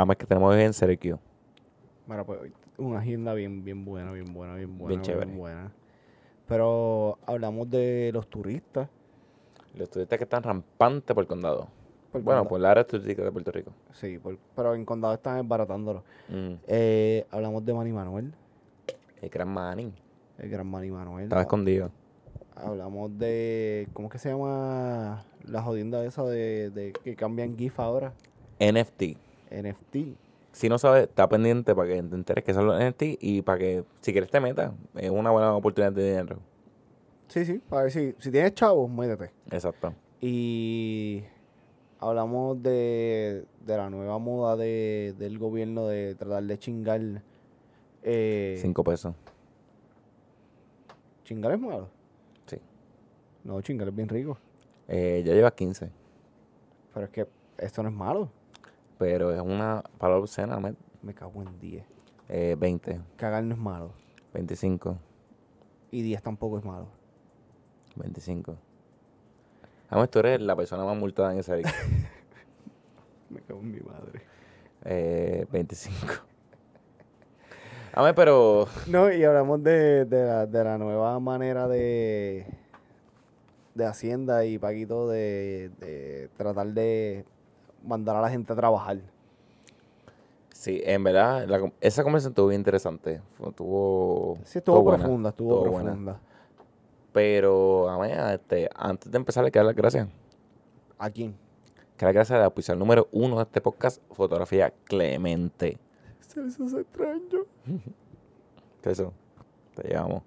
Además que tenemos en Syracuse. Bueno, pues una agenda bien, bien buena, bien buena, bien buena. Bien chévere. buena. Pero hablamos de los turistas. Los turistas que están rampantes por el condado. por bueno, por la área turística de Puerto Rico. Sí, por- pero en condado están desbaratándolo. Mm. Eh, hablamos de Manny Manuel, El gran Manning. el gran Manny Manuel. Estaba escondido. Hablamos de. ¿Cómo es que se llama la jodienda esa de, de que cambian GIF ahora? NFT. NFT. Si no sabes, está pendiente para que te enteres que son los NFT y para que, si quieres, te metas. Es una buena oportunidad de dinero. Sí, sí, para ver si, si tienes chavos, métete. Exacto. Y hablamos de, de la nueva moda de, del gobierno de tratar de chingar. Eh, Cinco pesos. ¿Chingar es malo? Sí. No, chingar es bien rico. Eh, ya llevas 15. Pero es que esto no es malo. Pero es una palabra obscena, met. Me cago en 10. Eh, 20, Cagar no es malo. 25, Y 10 tampoco es malo. 25. Además, tú eres la persona más multada en esa área. Me cago en mi madre. Eh, 25. Además, pero No, y hablamos de, de, la, de la nueva manera de, de Hacienda y Paquito de, de tratar de mandar a la gente a trabajar. sí, en verdad, la esa conversación estuvo bien interesante. Estuvo, Sí, estuvo profunda, estuvo, estuvo buena. profunda. Pero, a este, antes de empezar, le quiero dar las gracias. ¿A quién? Que las gracias al oficial número uno de este podcast, Fotografía Clemente. Se les hace extraño. ¿Qué es eso? Te llevamos.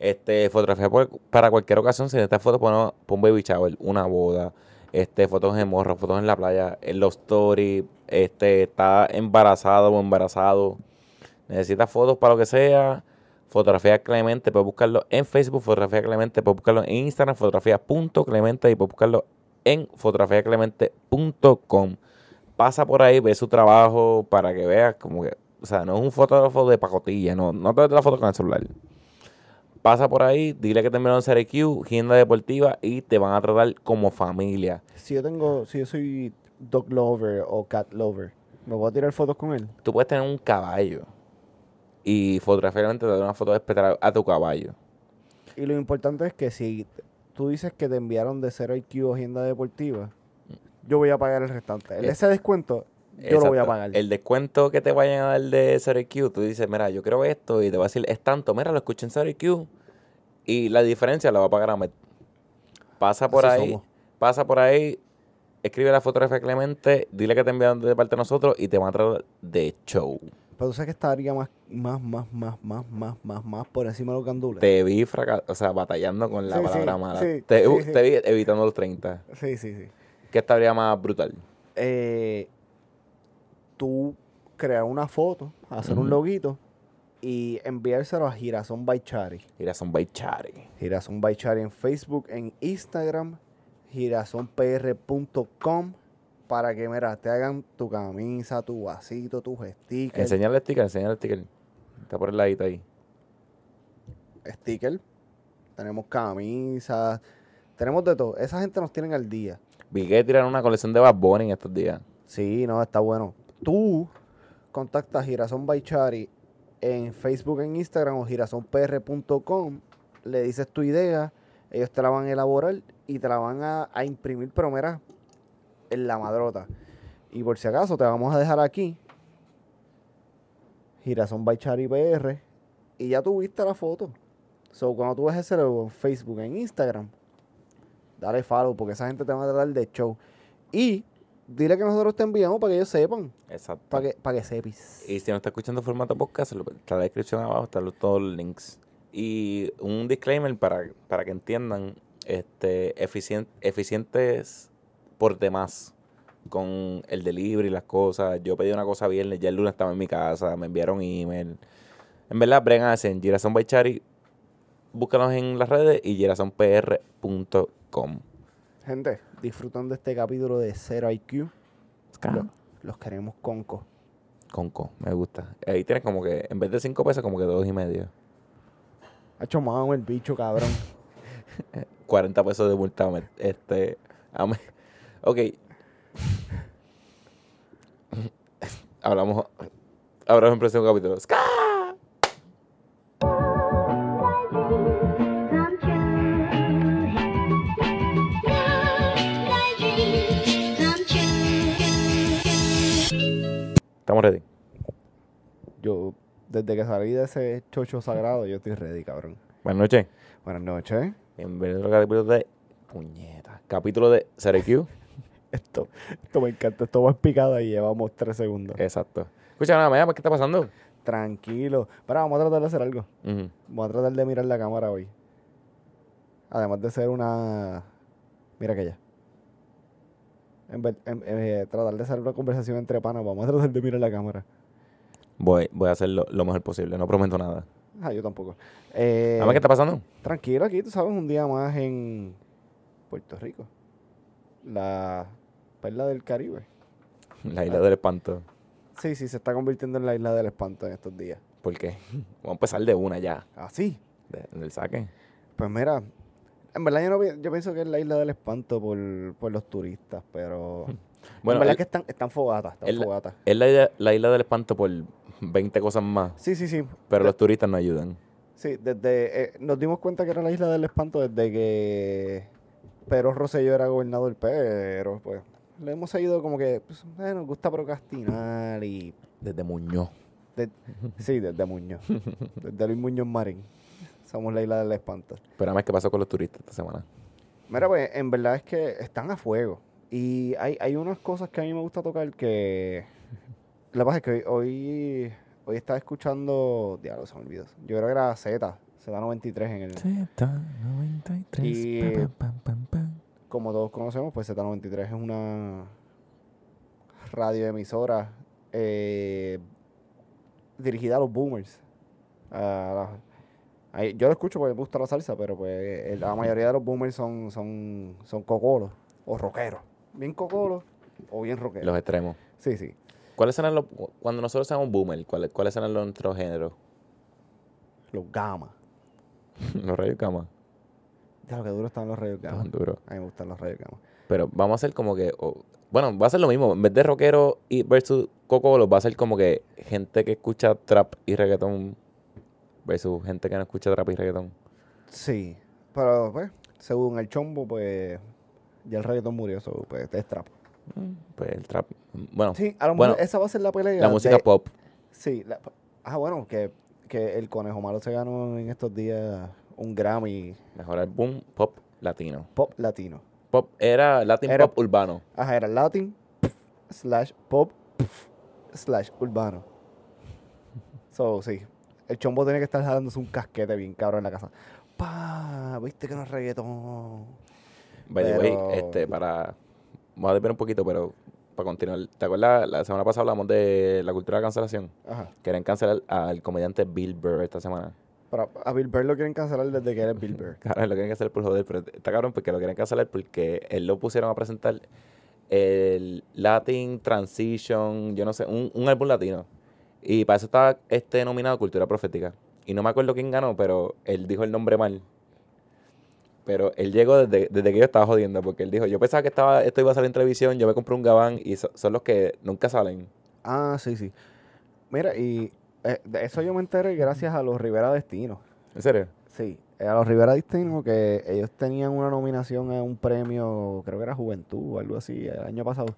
Este, fotografía por- para cualquier ocasión. Si necesitas fotos, pon, pon baby shower, una boda, este, fotos en morro, fotos en la playa, en los stories, este, está embarazado o embarazado. Necesitas fotos para lo que sea. Fotografía Clemente, puedes buscarlo en Facebook, Fotografía Clemente, puedes buscarlo en Instagram, fotografía.clemente y puedes buscarlo en fotografiaclemente.com. Pasa por ahí, ve su trabajo para que veas como que, o sea, no es un fotógrafo de pacotilla, no, no te la foto con el celular. Pasa por ahí, dile que te enviaron CRQ, Agenda Deportiva y te van a tratar como familia. Si yo tengo, si yo soy dog lover o cat lover, ¿me puedo tirar fotos con él? Tú puedes tener un caballo y fotográficamente te da una foto espectacular a tu caballo. Y lo importante es que si tú dices que te enviaron de o Agenda Deportiva, yo voy a pagar el restante. El- Eh, Ese descuento, yo lo voy a pagar. El descuento que te vayan a dar de CRQ, tú dices, mira, yo quiero esto y te va a decir, es tanto, mira, lo escuché en CRQ y la diferencia la va a pagar a Met. Pasa por Así ahí, somos. pasa por ahí, escribe la fotografía Clemente, dile que te enviaron de parte de nosotros y te van a traer de show. Pero tú sabes que estaría más, más, más, más, más, más, más, más por encima de los gandules. Te vi o sea, batallando con la Sí, sí, palabra mala. sí, te, sí. te vi evitando los 30. Sí, sí, sí. ¿Qué estaría más brutal? Eh, tú crear una foto, hacer un loguito y enviárselo a Girasón by Chari. Mira, son baichari. Girasón by Chari en Facebook, en Instagram, girasonpr.com para que, mira, te hagan tu camisa, tu vasito, tus stickers. Enseñale el sticker, enseñale el sticker. Está por el ladito ahí. sticker. Tenemos camisas. Tenemos de todo. Esa gente nos tienen al día. Vi que tiraron una colección de Bad Bunny en estos días. Sí, no, está bueno. Tú contactas a Girasón by Chari en Facebook, en Instagram o girasonpr.com. Le dices tu idea. Ellos te la van a elaborar y te la van a, imprimir, pero mira, en la madrota. Y por si acaso te vamos a dejar aquí. Girasón by Chari PR. Y ya tuviste la foto. So, cuando tú ves ese logo en Facebook, en Instagram, dale follow porque esa gente te va a tratar de show. Y dile que nosotros te enviamos para que ellos sepan. Exacto. Para que, para que sepis. Y si no está escuchando formato podcast, está en la descripción abajo, están todos los links. Y un disclaimer para, para que entiendan, este, eficien- eficientes por demás con el delivery y las cosas. Yo pedí una cosa viernes, ya el lunes estaba en mi casa, me enviaron email. En verdad, bregan en Girasón by Chari. Búscanos en las redes y girasonpr.com. Gente, disfrutan de este capítulo de Zero IQ. Lo- los queremos conco. Conco, me gusta. Ahí tienes como que, en vez de cinco pesos, como que dos y medio. Ha hecho mamá el bicho, cabrón. 40 pesos de multa. Este, ame- ok. hablamos. Hablamos en el próximo capítulo. ¡Ska! Estamos ready. Yo, desde que salí de ese chocho sagrado, yo estoy ready, cabrón. Buenas noches. Buenas noches. Bienvenido al capítulo de. Puñeta. Capítulo de Q. Esto, esto me encanta. Esto va picado y llevamos tres segundos. Exacto. Escucha, nada más, ¿qué está pasando? Tranquilo. Pero vamos a tratar de hacer algo. Vamos a tratar de mirar la cámara hoy. Además de ser una... Mira que ya. En vez- en- eh, tratar de hacer una conversación entre panas, vamos a tratar de mirar la cámara. Voy, voy a hacerlo lo mejor posible. No prometo nada. Ah, yo tampoco. Eh, ¿qué está pasando? Tranquilo aquí, tú sabes, un día más en Puerto Rico. La perla del Caribe. La isla del espanto. Sí, sí, se está convirtiendo en la isla del espanto en estos días. ¿Por qué? Vamos a empezar de una ya. ¿Ah, sí? de- del saque. Pues mira, en verdad yo, no, yo pienso que es la isla del espanto por, por los turistas, pero... Bueno, en verdad el- que están, están fogatas, están el- fogatas. es la isla, la isla del espanto por 20 cosas más. Sí, sí, sí. Pero De- los turistas no ayudan. Sí, desde... eh, nos dimos cuenta que era la isla del espanto desde que Pedro Rosselló era gobernador, pero pues le hemos seguido como que pues, eh, nos gusta procrastinar y... Desde Muñoz. de- sí, desde Muñoz. desde Luis Muñoz Marín. Somos la isla del espanto. Pero además, ¿qué pasó con los turistas esta semana? Mira, pues en verdad es que están a fuego. Y hay, hay unas cosas que a mí me gusta tocar que... La pasa es que hoy, hoy, hoy estaba escuchando... Diablo, se me olvidó. Yo creo que era Z, Z93 en el... Z93. Y- pam, pam, pam, pam. Como todos conocemos, pues Z93 es una radioemisora eh, dirigida a los boomers. A la- ahí- yo lo escucho porque me gusta la salsa, pero pues eh, la mayoría de los boomers son, son, son cocolos o rockeros. Bien cocolos o bien rockeros. Los extremos. Sí, sí. ¿Cuáles serán los. Cuando nosotros seamos boomer, ¿cuáles, cuáles serán los nuestros géneros? Los gamas. los rayos cama. Ya lo que duro están los rayos gamas. Duros. A mí me gustan los rayos gamas. Pero vamos a hacer como que. bueno, va a ser lo mismo. En vez de rockero y versus cocolos, va a ser como que gente que escucha trap y reggaetón versus gente que no escucha trap y reggaetón. Sí. Pero pues, según el chombo, pues ya el reggaetón murió, so, pues es trap. Mm, Pues el trap. Bueno, Sí, a lo Bueno, mejor esa va a ser la pelea. la música de- pop. Sí. la- ah, bueno, que, que el Conejo Malo se ganó en estos días un Grammy Mejor álbum pop latino. pop latino. Pop era Latin Era- pop urbano. Ajá, era Latin slash pop slash urbano. So, sí. El chombo tiene que estar jalándose un casquete bien cabrón en la casa. Pa, viste que no es reggaetón. By the way, este, para. Vamos a desviar un poquito, pero para continuar. ¿Te acuerdas? La semana pasada hablamos de la cultura de cancelación. Ajá. Querían cancelar al comediante Bill Burr esta semana. Pero a Bill Burr lo quieren cancelar desde que eres Bill Burr. Claro, lo quieren cancelar por joder, pero está cabrón porque lo quieren cancelar porque él lo pusieron a presentar el Latin Transition, yo no sé, un, un álbum latino. Y para eso estaba este nominado Cultura Profética. Y no me acuerdo quién ganó, pero él dijo el nombre mal. Pero él llegó desde, desde que yo estaba jodiendo, porque él dijo, yo pensaba que estaba, esto iba a salir en televisión, yo me compré un gabán y so- son los que nunca salen. Ah, sí, sí. Mira, y eh, de eso yo me enteré gracias a los Rivera Destino. ¿En serio? Sí, eh, a los Rivera Destino que ellos tenían una nominación a un premio, creo que era Juventud o algo así, el año pasado.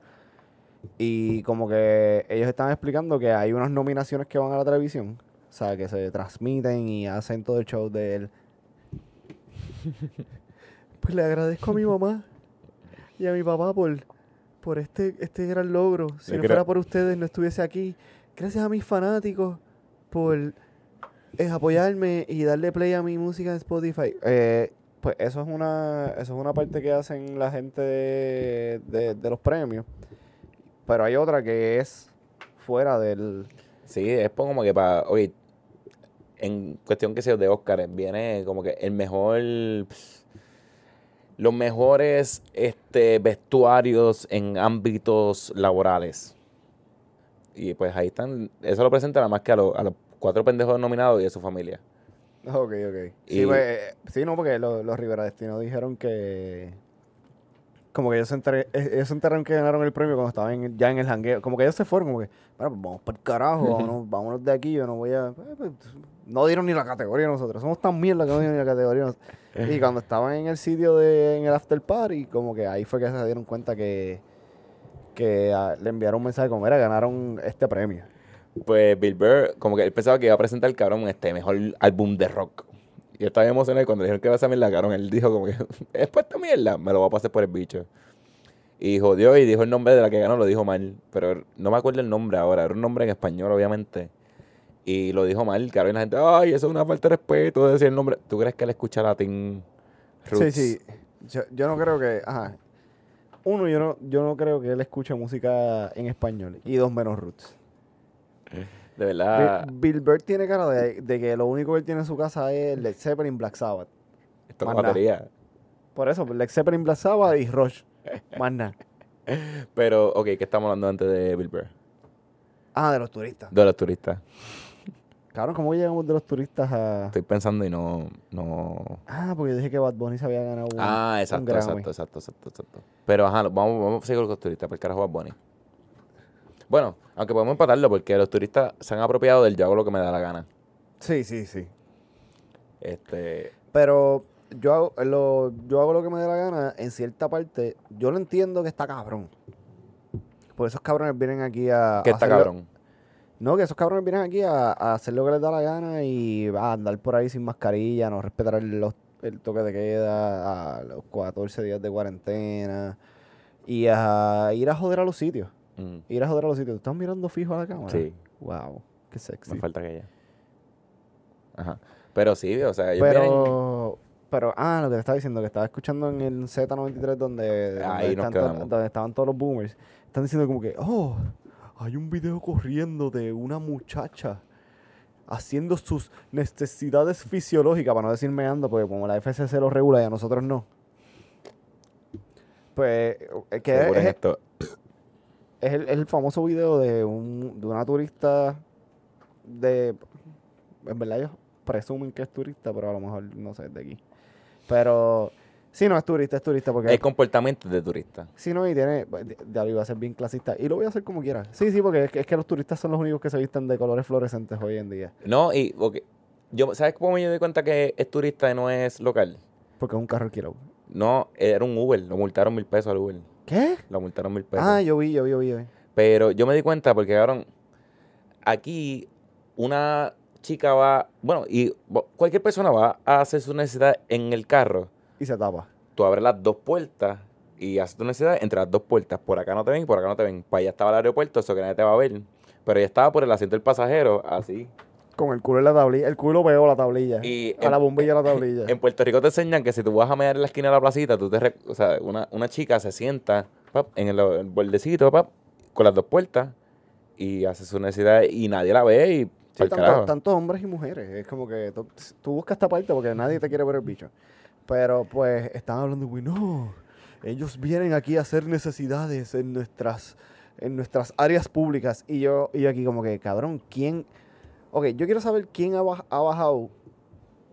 Y como que ellos estaban explicando que hay unas nominaciones que van a la televisión, o sea, que se transmiten y hacen todo el show de él. Pues le agradezco a mi mamá y a mi papá por, por este, este gran logro. Si Yo no creo- fuera por ustedes, no estuviese aquí. Gracias a mis fanáticos por es apoyarme y darle play a mi música en Spotify. Eh, pues eso es una eso es una parte que hacen la gente de, de- de los premios. Pero hay otra que es fuera del... Sí, es como que para, oye, en cuestión que sea de Oscar, viene como que el mejor, los mejores este, vestuarios en ámbitos laborales. Y pues ahí están, eso lo presenta nada más que a, los- a los cuatro pendejos nominados y a su familia. Ok, ok. Sí, pues, eh, sí, no, porque lo- los Rivera Destino dijeron que Como que ellos se, eh, ellos se enteraron que ganaron el premio cuando estaban en- ya en el jangueo. Como que ellos se fueron, como que, bueno, pues vamos para el carajo, vámonos, vámonos de aquí, yo no voy a... eh, pues, no dieron ni la categoría nosotros, somos tan mierda que no dieron ni la categoría. nos- Y cuando estaban en el sitio de, en el after party, como que ahí fue que se dieron cuenta que, que ah, le enviaron un mensaje como, era, ganaron este premio. Pues Bill Burr, como que él pensaba que iba a presentar el cabrón este mejor álbum de rock. Y yo estaba emocionado y cuando le dijeron que iba a hacer la él dijo como que, es para esta mierda, me lo voy a pasar por el bicho. Y jodió y dijo el nombre de la que ganó, lo dijo mal. Pero no me acuerdo el nombre ahora, era un nombre en español, obviamente. Y lo dijo mal, cabrón, y la gente, ay, eso es una falta de respeto, decir el nombre. ¿Tú crees que él escucha latín roots? Sí, sí. Yo, yo no creo que. Ajá. Uno, yo no, yo no creo que él escuche música en español. Y dos, menos roots. De verdad, Bill, Bill Burr tiene cara de, de que lo único que él tiene en su casa es Led Zeppelin, Black Sabbath. esto es batería. Por eso, Led Zeppelin, Black Sabbath y Rush. Más nada. Pero, ok, ¿qué estamos hablando antes de Bill Burr? Ah, de los turistas. De los turistas. Cabrón, ¿cómo llegamos de los turistas a.? Estoy pensando y no, no, Ah, porque yo dije que Bad Bunny se había ganado un, Ah, un exacto, Grammy. exacto, exacto, exacto, exacto. Pero ajá, vamos, vamos a seguir con los turistas, porque carajo Bad Bunny. Bueno, aunque podemos empatarlo porque los turistas se han apropiado del yo hago lo que me da la gana. Sí, sí, sí. Este, Pero yo hago, lo, yo hago lo que me dé la gana en cierta parte. Yo lo entiendo que está cabrón. Por esos cabrones vienen aquí a. que está cabrón. No, que esos cabrones vienen aquí a, a hacer lo que les da la gana y a andar por ahí sin mascarilla, no respetar el, los- el toque de queda, a los 14 días de cuarentena y a ir a joder a los sitios. Mm, Ir a joder a los sitios. ¿Tú estás mirando fijo a la cámara? sí, Wow, qué sexy. me falta aquella. Ajá. Pero sí, o sea, ellos vienen- Pero, pero, ah, lo que te estaba diciendo, que estaba escuchando en el Z93 donde, donde Ahí nos to- donde estaban todos los boomers, están diciendo como que, oh, hay un video corriendo de una muchacha haciendo sus necesidades fisiológicas, para no decir meando, porque como la FCC lo regula y a nosotros no. Pues, eh, que es, esto. Es el, es el famoso video de, un, de una turista de... En verdad ellos presumen que es turista, pero a lo mejor no sé, es de aquí. Pero... Sí, no, es turista, es turista, porque... El comportamiento de turista. Sí, no, y tiene... de- Ya lo iba a hacer bien clasista. Y lo voy a hacer como quiera. Sí, sí, porque es que, es que los turistas son los únicos que se visten de colores fluorescentes hoy en día. No, y ok, yo, ¿sabes cómo me di cuenta que es turista y no es local? Porque es un carro alquilado. No, era un Uber, lo multaron mil pesos al Uber. ¿Qué? Lo multaron mil pesos. Ah, yo vi, yo vi, yo vi. yo vi. Pero yo me di cuenta porque, cabrón, aquí una chica va, bueno, y cualquier persona va a hacer su necesidad en el carro. Y se tapa. Tú abres las dos puertas y haces tu necesidad entre las dos puertas. Por acá no te ven y por acá no te ven. Para allá estaba el aeropuerto, eso que nadie te va a ver. Pero ella estaba por el asiento del pasajero, así. Con el culo en la tablilla. El culo pegó la tablilla. Y a la bombilla de la tablilla. En Puerto Rico te enseñan que si tú vas a mear en la esquina de la placita, tú te, o sea, una, una chica se sienta pap, en el, el bordecito pap, con las dos puertas y hace su necesidad y nadie la ve y Sí, tanto- tantos hombres y mujeres. Es como que tú, tú buscas esta parte porque nadie te quiere ver el bicho. Pero pues están hablando, güey, no. Ellos vienen aquí a hacer necesidades en nuestras, en nuestras áreas públicas. Y yo, y yo aquí como que, cabrón, ¿quién? Ok, yo quiero saber quién ha, baj- ha bajado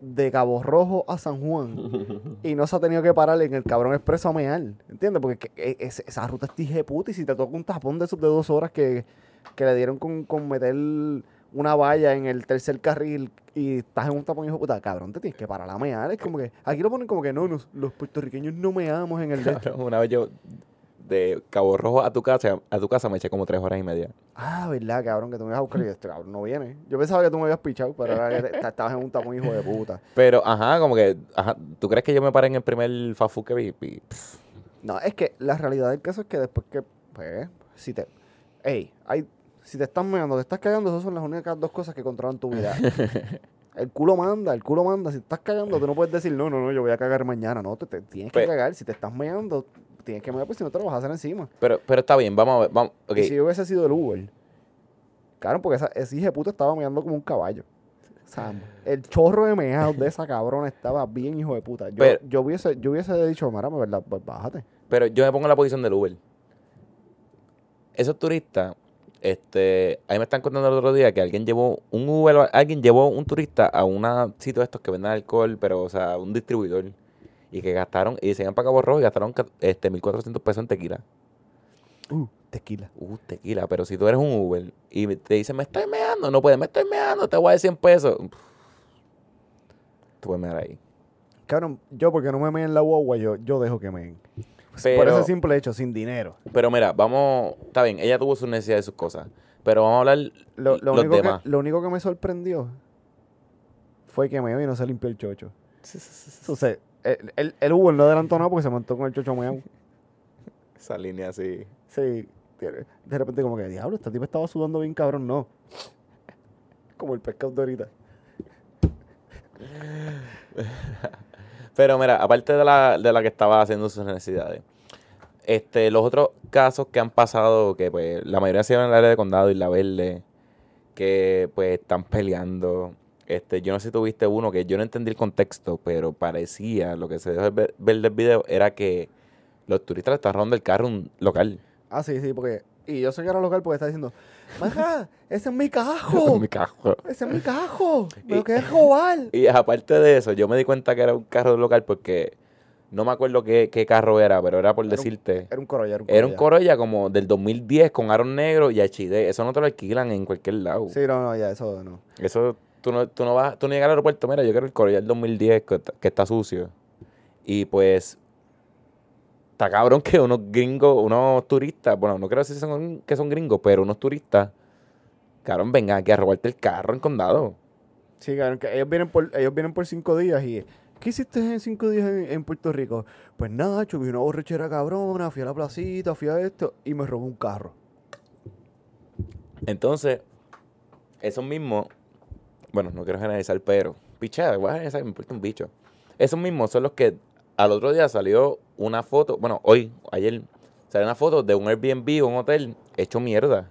de Cabo Rojo a San Juan y no se ha tenido que parar en el cabrón expreso a mear. ¿Entiendes? Porque que- e- es- esa ruta es tije puta y si te toca un tapón de esos de dos horas que, que le dieron con, con meter una valla en el tercer carril y estás en un tapón hijo puta, cabrón, te tienes que parar a mear. Es como que, aquí lo ponen como que no, nos- los puertorriqueños no meamos en el una vez yo de Cabo Rojo a tu casa, a tu casa me eché como tres horas y media. Ah, verdad, cabrón, que tú me ibas a buscar y este cabrón no viene. Yo pensaba que tú me habías pichado, pero ahora que te- estabas en un tapón hijo de puta. Pero, ajá, como que, ajá, ¿tú crees que yo me paré en el primer fast food que vi? Y, No, es que la realidad del caso es que después que, pues, si te, ey, hay, si te estás meando, te estás cagando, esas son las únicas dos cosas que controlan tu vida. El culo manda, el culo manda. Si estás cagando, tú no puedes decir, no, no, no, yo voy a cagar mañana. No, te, te tienes que Pe- cagar. Si te estás meando, tienes que mear, pues si no te lo vas a hacer encima. Pero, pero está bien, vamos a ver, vamos, si yo hubiese sido el Uber, claro, porque esa, ese hijo de puta estaba meando como un caballo. O sea, el chorro de meados de esa cabrona estaba bien hijo de puta. Yo, Pero- yo hubiese, yo hubiese dicho, Marama, ¿verdad? Pues bájate. Pero yo me pongo en la posición del Uber. Esos turistas, este, ahí me están contando el otro día que alguien llevó un Uber, alguien llevó un turista a un sitio de estos que venden alcohol, pero, o sea, un distribuidor. Y que gastaron, y se iban para Cabo Rojo y gastaron este, 1.400 pesos en tequila. Uh, tequila. Uh, tequila, pero si tú eres un Uber y te dicen, me estoy meando, no puedes, me estoy meando, te voy a dar 100 pesos. Tú puedes mear ahí. Cabrón, yo porque no me meen en la guagua, yo, yo dejo que me Por ese simple hecho, sin dinero. pero mira, vamos, está bien, ella tuvo sus necesidades y sus cosas, pero vamos a hablar Lo, lo los único que, demás. lo único que me sorprendió fue que me vino y no se limpió el chocho. Entonces, el, el, el Uber no adelantó nada porque se montó con el chocho meado. Esa línea así. Sí, de repente como que, diablo, este tipo estaba sudando bien cabrón, no. Como el pescado de ahorita. Pero mira, aparte de la, de la que estaba haciendo sus necesidades, este, los otros casos que han pasado, que pues la mayoría se en el área de condado y la verde, que pues están peleando. Este, yo no sé si tuviste uno que yo no entendí el contexto, pero parecía, lo que se dejó ver, ver del video era que los turistas le estaban robando el carro a un local. Ah, sí, sí, porque... Y yo sé que era local porque está diciendo, Maja, ese es mi cajo. Mi carro. ese es mi cajo. Me lo Y- quieres robar. Y aparte de eso, yo me di cuenta que era un carro local porque no me acuerdo qué, qué carro era, pero era por Era un- decirte. Era un Corolla, era un Era un Corolla. Corolla como del 2010 con aros negros y HD. Eso no te lo alquilan en cualquier lado. Sí, no, no, ya, eso no. Eso tú no, tú no vas, tú no llegas al aeropuerto, mira, yo quiero el Corolla del 2010 que, está- que está sucio. Y pues está cabrón que unos gringos, unos turistas, bueno, no creo si son que son gringos, pero unos turistas, cabrón, vengan aquí a robarte el carro en condado. Sí, cabrón, que ellos vienen por, ellos vienen por cinco días y... ¿Qué hiciste en cinco días en, en Puerto Rico? Pues nada, vi una borrachera cabrona, fui a la placita, fui a esto y me robó un carro. Entonces, esos mismos, bueno, no quiero generalizar, pero, pichada, voy a generalizar, me importa un bicho. Esos mismos son los que al otro día salió una foto, bueno, hoy, ayer, salió una foto de un Airbnb o un hotel hecho mierda.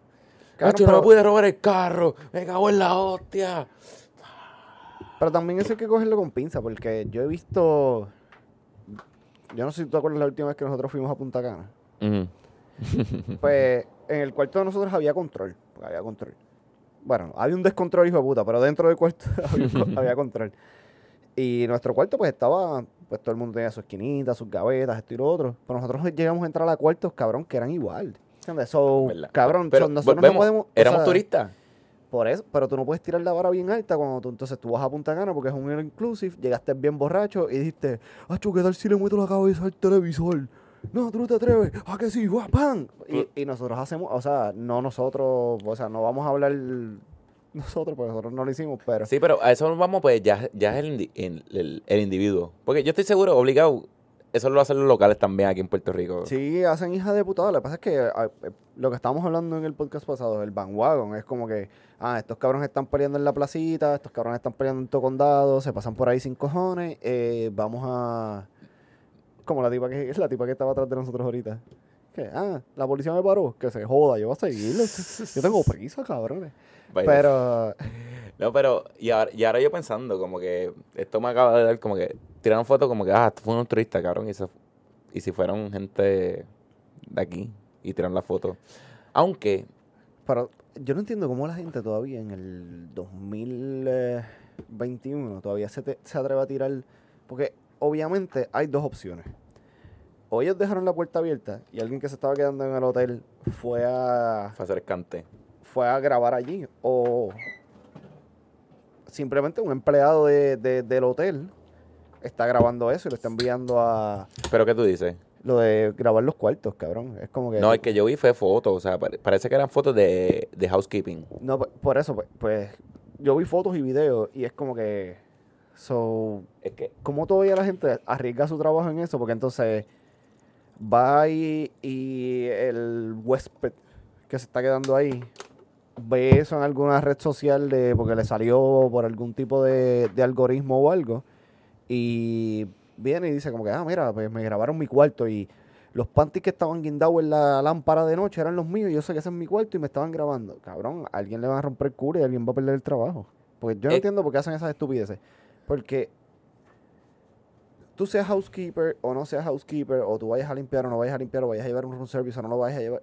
Cabrón, Cacho, no me pero- pude robar el carro, me cago en la hostia. Pero también eso hay que cogerlo con pinza, porque yo he visto. Yo no sé si tú acuerdas la última vez que nosotros fuimos a Punta Cana. Pues en el cuarto de nosotros había control. había control. Bueno, había un descontrol, hijo de puta, pero dentro del cuarto había, co- había control. Y nuestro cuarto, pues estaba. Pues todo el mundo tenía su esquinita, sus gavetas, esto y lo otro. Pero nosotros llegamos a entrar a cuartos, cabrón, que eran igual. ¿Entiendes? So, ¿Verdad? cabrón, Pero so, nosotros volvemos, no podemos. éramos sea, turistas. Por eso, pero tú no puedes tirar la vara bien alta cuando tú entonces tú vas a Punta Cana porque es un inclusive, llegaste bien borracho y dijiste, Acho, ¿qué tal si le meto la cabeza al televisor? No, tú no te atreves, ¿a que sí? ¡Guau. Y, y nosotros hacemos, o sea, no nosotros, o sea, no vamos a hablar nosotros, porque nosotros no lo hicimos, pero Sí, pero a eso nos vamos, pues ya, ya es el, indi- el, el- el individuo. Porque yo estoy seguro, obligado, eso lo hacen los locales también aquí en Puerto Rico. sí hacen hija de putada. Lo que pasa es que ah, eh, lo que estábamos hablando en el podcast pasado, el bandwagon, es como que, ah, estos cabrones están peleando en la placita, estos cabrones están peleando en todo condado, se pasan por ahí sin cojones, eh, vamos a... Como la tipa que la tipa que estaba atrás de nosotros ahorita. Que, ah, la policía me paró, que se joda, yo voy a seguirlo. Yo tengo prisa, cabrones. Vaya. Pero, No, pero, y ahora, y ahora yo pensando, como que esto me acaba de dar, como que tiraron fotos como que, ah, esto fue un turista, cabrón, y, se- y si fueron gente de aquí y tiraron la foto. Aunque, pero yo no entiendo cómo la gente todavía en el 2021 todavía se, te- se atreve a tirar. Porque obviamente hay dos opciones. O ellos dejaron la puerta abierta y alguien que se estaba quedando en el hotel fue a, fue a hacer escante. fue a grabar allí. O simplemente un empleado de- de- del hotel está grabando eso y lo está enviando a Pero, ¿qué tú dices? lo de grabar los cuartos, cabrón. Es como que... No, el que yo vi fue fotos, o sea, pare- parece que eran fotos de, de housekeeping. No, por eso, pues, pues, yo vi fotos y videos y es como que... So, Es que, ¿cómo todavía la gente arriesga su trabajo en eso? Porque entonces va y, y el huésped que se está quedando ahí ve eso en alguna red social de porque le salió por algún tipo de, de algoritmo o algo y viene y dice como que, ah, mira, pues me grabaron mi cuarto y los panties que estaban guindados en la lámpara de noche eran los míos y yo sé que ese es mi cuarto y me estaban grabando. Cabrón, a alguien le va a romper el culo y alguien va a perder el trabajo. Porque yo no Eh. entiendo por qué hacen esas estupideces. Porque tú seas housekeeper o no seas housekeeper, o tú vayas a limpiar o no vayas a limpiar, o vayas a llevar un room service o no lo vayas a llevar.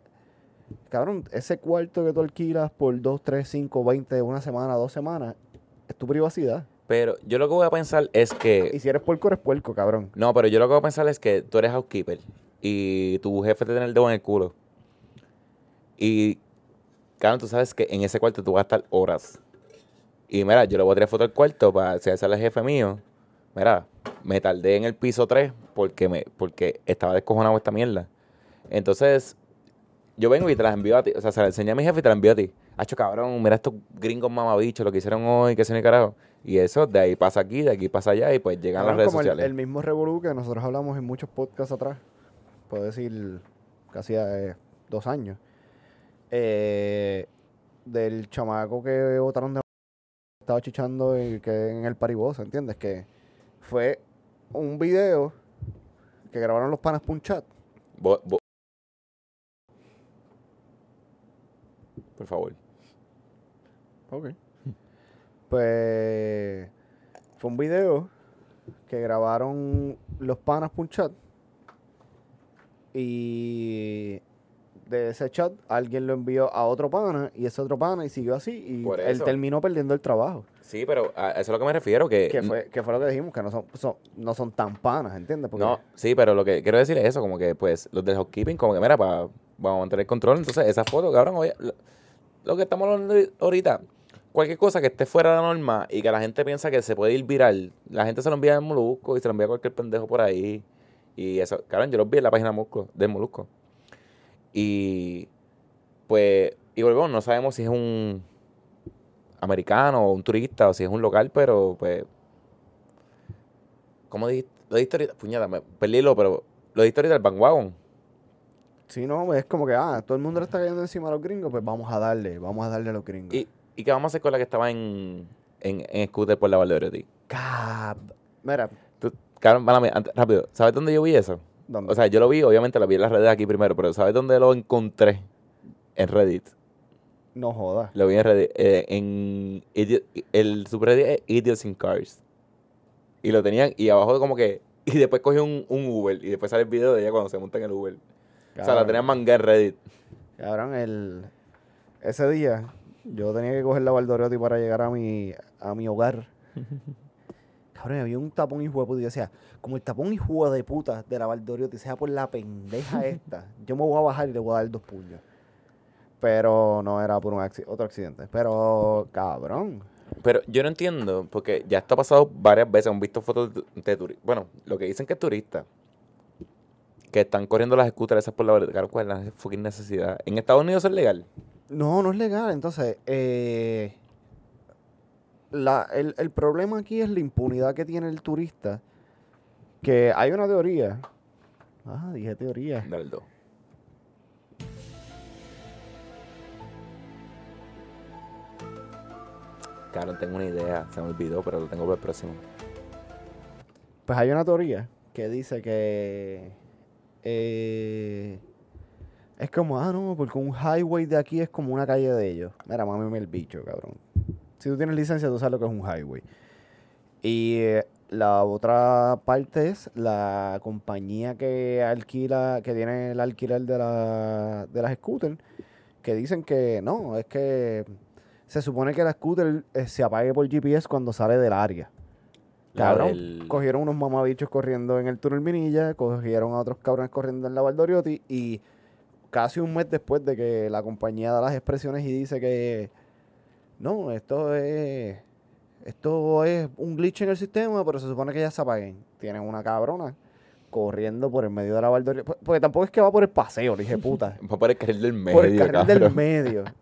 Cabrón, ese cuarto que tú alquilas por 2, 3, 5, 20, una semana, dos semanas, es tu privacidad. Pero yo lo que voy a pensar es que... Y si eres puerco, eres puerco, cabrón. No, pero yo lo que voy a pensar es que tú eres housekeeper y tu jefe te tiene el dedo en el culo. Y, claro, tú sabes que en ese cuarto tú vas a estar horas. Y mira, yo le voy a tirar foto al cuarto para si ese es el jefe mío. Mira, me tardé en el piso 3 porque, me, porque estaba descojonado esta mierda. Entonces, yo vengo y te las envío a ti. O sea, se las enseñé a mi jefe y te las envío a ti. Hacho, cabrón, mira estos gringos mamabichos, lo que hicieron hoy, que se ni carajo. Y eso, de ahí pasa aquí, de aquí pasa allá, y pues llegan las redes como el- sociales. El, mismo revolú que nosotros hablamos en muchos podcasts atrás. Puedo decir casi eh, dos años. Eh, del chamaco que votaron de estaba chichando y que en el paribosa, ¿entiendes? Que fue un video que grabaron los panas por un chat. Vo- vo- Por favor. Ok. Pues fue un video que grabaron los panas por un chat. Y de ese chat alguien lo envió a otro pana y ese otro pana y siguió así y Por él eso. terminó perdiendo el trabajo. Sí, pero a eso es lo que me refiero, que... Que fue, que fue lo que dijimos, que no son, son- no son tan panas, ¿entiendes? Porque No, sí, pero lo que quiero decir es eso, como que pues los del housekeeping, como que mira, para, vamos a mantener el control. Entonces, esa foto, cabrón, oye, lo, lo que estamos hablando ahorita, cualquier cosa que esté fuera de la norma y que la gente piensa que se puede ir viral, la gente se lo envía al Molusco y se lo envía a cualquier pendejo por ahí. Y eso, cabrón, yo los vi en la página Molusco, del Molusco. Y pues, y volvemos, no sabemos si es un americano o un turista o si es un local, pero pues ¿Cómo dijiste? Lo dijiste ahorita, puñada, me perdí lo, pero lo dijiste ahorita el bandwagon. si no, es como que, ah, todo el mundo le está cayendo encima a los gringos, pues vamos a darle, vamos a darle a los gringos. ¿Y, ¿Y qué vamos a hacer con la que estaba en, en, en scooter por la Valdeoriotti? Cab- Mira, Tú, cabrón, rápido, ¿sabes dónde yo vi eso? ¿Dónde? O sea, yo lo vi, obviamente lo vi en las redes aquí primero, pero ¿sabes dónde lo encontré? En Reddit. no jodas. Lo vi en Reddit, eh, en el subreddit es Idiots in Cars. Y lo tenían, y abajo como que, y después cogió un, un Uber, y después sale el video de ella cuando se monta en el Uber. O sea, la tenían manga en Reddit. Cabrón, el, ese día yo tenía que coger la Valdoriotti para llegar a mi, a mi hogar. Cabrón, había un tapón hijo de puta. Y yo decía, como el tapón hijo de puta de la Valdoriotti sea por la pendeja esta, yo me voy a bajar y le voy a dar dos puños. Pero no era por un otro accidente. Pero, cabrón. Pero yo no entiendo, porque ya esto ha pasado varias veces. Hemos visto fotos de, turistas. Bueno, lo que dicen que es turista. Que están corriendo las scooters esas por la verdad. Claro, ¿cuál es la fucking necesidad? En Estados Unidos es legal. No, no es legal. Entonces, eh, la, el, el problema aquí es la impunidad que tiene el turista. Que hay una teoría. Ah, dije teoría. Dos. Claro, tengo una idea. Se me olvidó, pero lo tengo para el próximo. Pues hay una teoría que dice que eh, es como, ah, no, porque un highway de aquí es como una calle de ellos. Mira, mami el bicho, cabrón. Si tú tienes licencia, tú sabes lo que es un highway. Y eh, la otra parte es la compañía que alquila, que tiene el alquiler de, la, de las scooters, que dicen que no, es que se supone que la scooter eh, se apague por GPS cuando sale del área. Cabrón, del- cogieron unos mamabichos corriendo en el túnel Minilla, cogieron a otros cabrones corriendo en la Valdoriotti y casi un mes después de que la compañía da las expresiones y dice que no, esto es esto es un glitch en el sistema, pero se supone que ya se apaguen. Tienen una cabrona corriendo por el medio de la Valdoriotti, porque tampoco es que va por el paseo, le dije puta, Va por el carril del medio, por el carril del medio.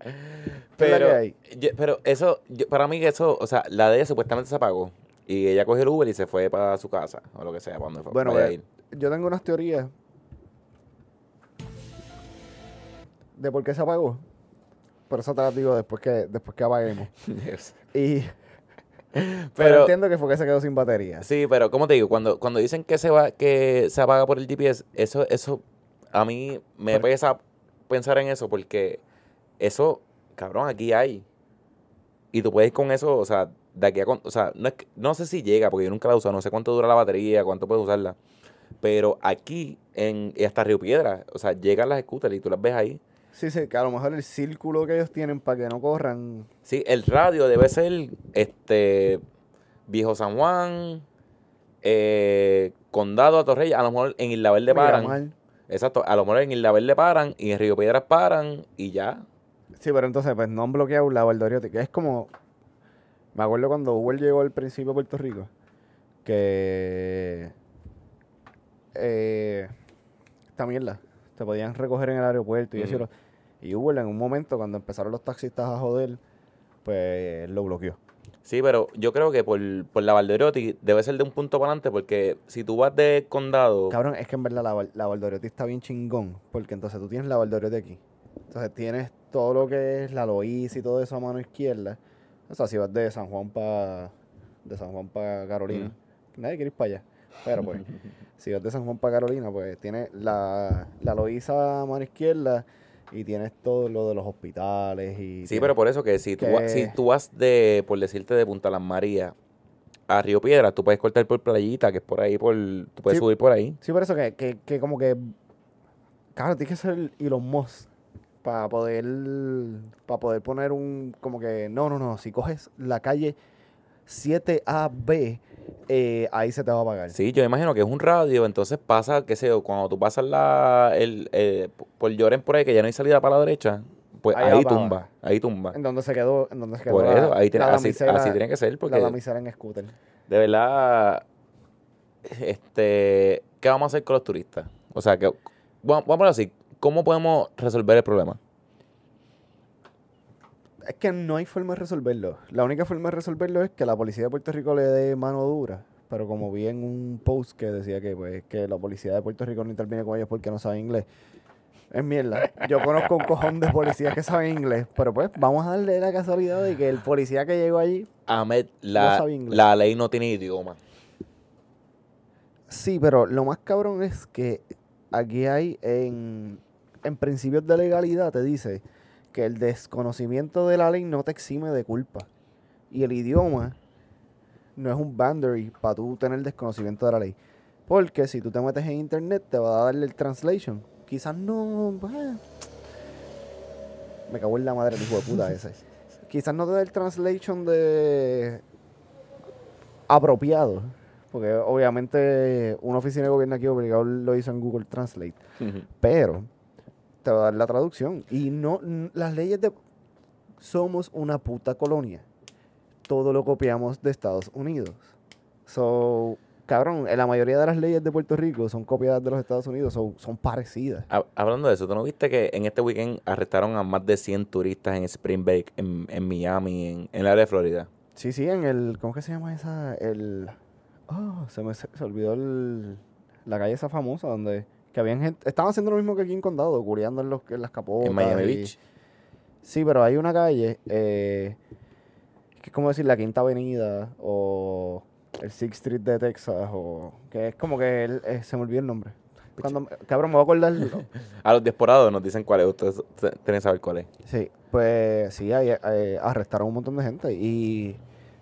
¿Qué es la Pero, yo- pero eso, yo- para mí eso, o sea, la de ella supuestamente se apagó. Y ella cogió el Uber y se fue para su casa, o lo que sea, para donde fue. Bueno, yo tengo unas teorías de por qué se apagó. Por eso te las digo después que, después que apaguemos. Y, pero, Pero- entiendo que fue que se quedó sin batería. Sí, pero como te digo, cuando, cuando dicen que se va, que se apaga por el GPS, eso, eso a mí me Pero- pesa pensar en eso, porque eso, cabrón, aquí hay. Y tú puedes ir con eso, o sea, de aquí a o sea, no, es que- no sé si llega, porque yo nunca la he usado, no sé cuánto dura la batería, cuánto puedes usarla. Pero aquí, en, hasta Río Piedra, o sea, llegan las scooters y tú las ves ahí. Sí, sí, que a lo mejor el círculo que ellos tienen para que no corran. Sí, el radio debe ser este Viejo San Juan, eh, Condado, Atorrey, a lo mejor en Isla Verde paran. Miramar. Exacto, a lo mejor en Isla Verde paran y en Río Piedras paran y ya. Sí, pero entonces, pues no han bloqueado la Valdoriotti, que es como. Me acuerdo cuando Uber llegó al principio a Puerto Rico, que. Eh, esta mierda, te podían recoger en el aeropuerto y eso. Y Uber en un momento, cuando empezaron los taxistas a joder, pues lo bloqueó. Sí, pero yo creo que por, por la Valderotti debe ser de un punto para adelante porque si tú vas de Condado... Cabrón, es que en verdad la, la Valdoriotti está bien chingón, porque entonces tú tienes la Valdoriotti aquí. Entonces tienes todo lo que es la Loíza y todo eso a mano izquierda. O sea, si vas de San Juan para de San Juan para Carolina. Nadie quiere ir para allá. Pero pues, si vas de San Juan para Carolina, pues tienes la, la Loíza a mano izquierda y tienes todo lo de los hospitales y Sí, tienes- pero por eso que si tú, vas- si tú vas de, por decirte, de Punta Las Marías a Río Piedras, tú puedes cortar por Playita, que es por ahí, por tú puedes Sí. subir por ahí. Sí, por eso que, que, que como que. Claro, tiene que ser Elon Musk para poder. Para poder poner un. Como que. No, no, no. Si coges la calle 7AB, eh, ahí se te va a pagar. Sí, yo imagino que es un radio, entonces pasa, qué sé yo, cuando tú pasas la, el, eh, por Lloren por ahí, que ya no hay salida para la derecha, pues Ahí tumba, ahí tumba. En donde se quedó. En donde se quedó. Por la- eso, ahí tiene, la así, tiene que ser, La porque damisela en scooter. de verdad, este, ¿qué vamos a hacer con los turistas? O sea, que, vamos, vamos a así, ¿cómo podemos resolver el problema? Es que no hay forma de resolverlo. La única forma de resolverlo es que la policía de Puerto Rico le dé mano dura. Pero como vi en un post que decía que pues que la policía de Puerto Rico no interviene con ellos porque no saben inglés. Es mierda. Yo conozco un cojón de policías que saben inglés. Pero pues vamos a darle la casualidad de que el policía que llegó allí. Ahmed, la, sabe inglés. la ley no tiene idioma. Sí, pero lo más cabrón es que aquí hay en, en principios de legalidad te dice que el desconocimiento de la ley no te exime de culpa. Y el idioma no es un boundary para tú tener desconocimiento de la ley. Porque si tú te metes en internet te va a darle el translation. Quizás no... pues, me cago en la madre el hijo de puta ese. Quizás no te da el translation de apropiado. Porque obviamente una oficina de gobierno aquí obligado lo hizo en Google Translate. Pero te va a dar la traducción. Y no, las leyes de... Somos una puta colonia. Todo lo copiamos de Estados Unidos. So, cabrón, eh, la mayoría de las leyes de Puerto Rico son copiadas de los Estados Unidos, so, son parecidas. Hab- Hablando de eso, ¿tú no viste que en este weekend arrestaron a más de 100 turistas en Spring Break, en, en Miami, en, en el área de Florida? Sí, sí, en el... ¿Cómo que se llama esa? El... Oh, se me se olvidó el, la calle esa famosa donde... Que habían gente... Estaban haciendo lo mismo que aquí en Condado, cureando en, los, en las capotas. En Miami y- Beach. Sí, pero hay una calle, eh, que es como decir la Quinta Avenida o el Sixth Street de Texas, o que es como que el- eh, se me olvidó el nombre. Cuando, cabrón, me voy a acordar. A los desporados nos dicen cuál es, ustedes tienen que saber cuál es. sí, pues sí, ahí, eh, arrestaron un montón de gente y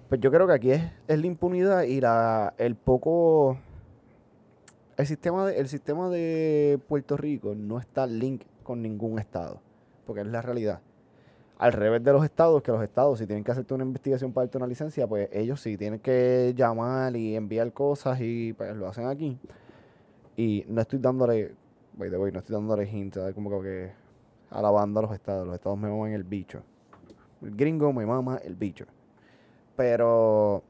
pues yo creo que aquí es, es la impunidad y la el poco el sistema de, el sistema de Puerto Rico no está link con ningún estado, porque es la realidad. Al revés de los estados, que los estados si tienen que hacerte una investigación para darte una licencia, pues ellos sí tienen que llamar y enviar cosas y pues lo hacen aquí. Y no estoy dándole, by the way, no estoy dándole hint, como que alabando a los estados. Los estados me maman el bicho. El gringo me mama el bicho. Pero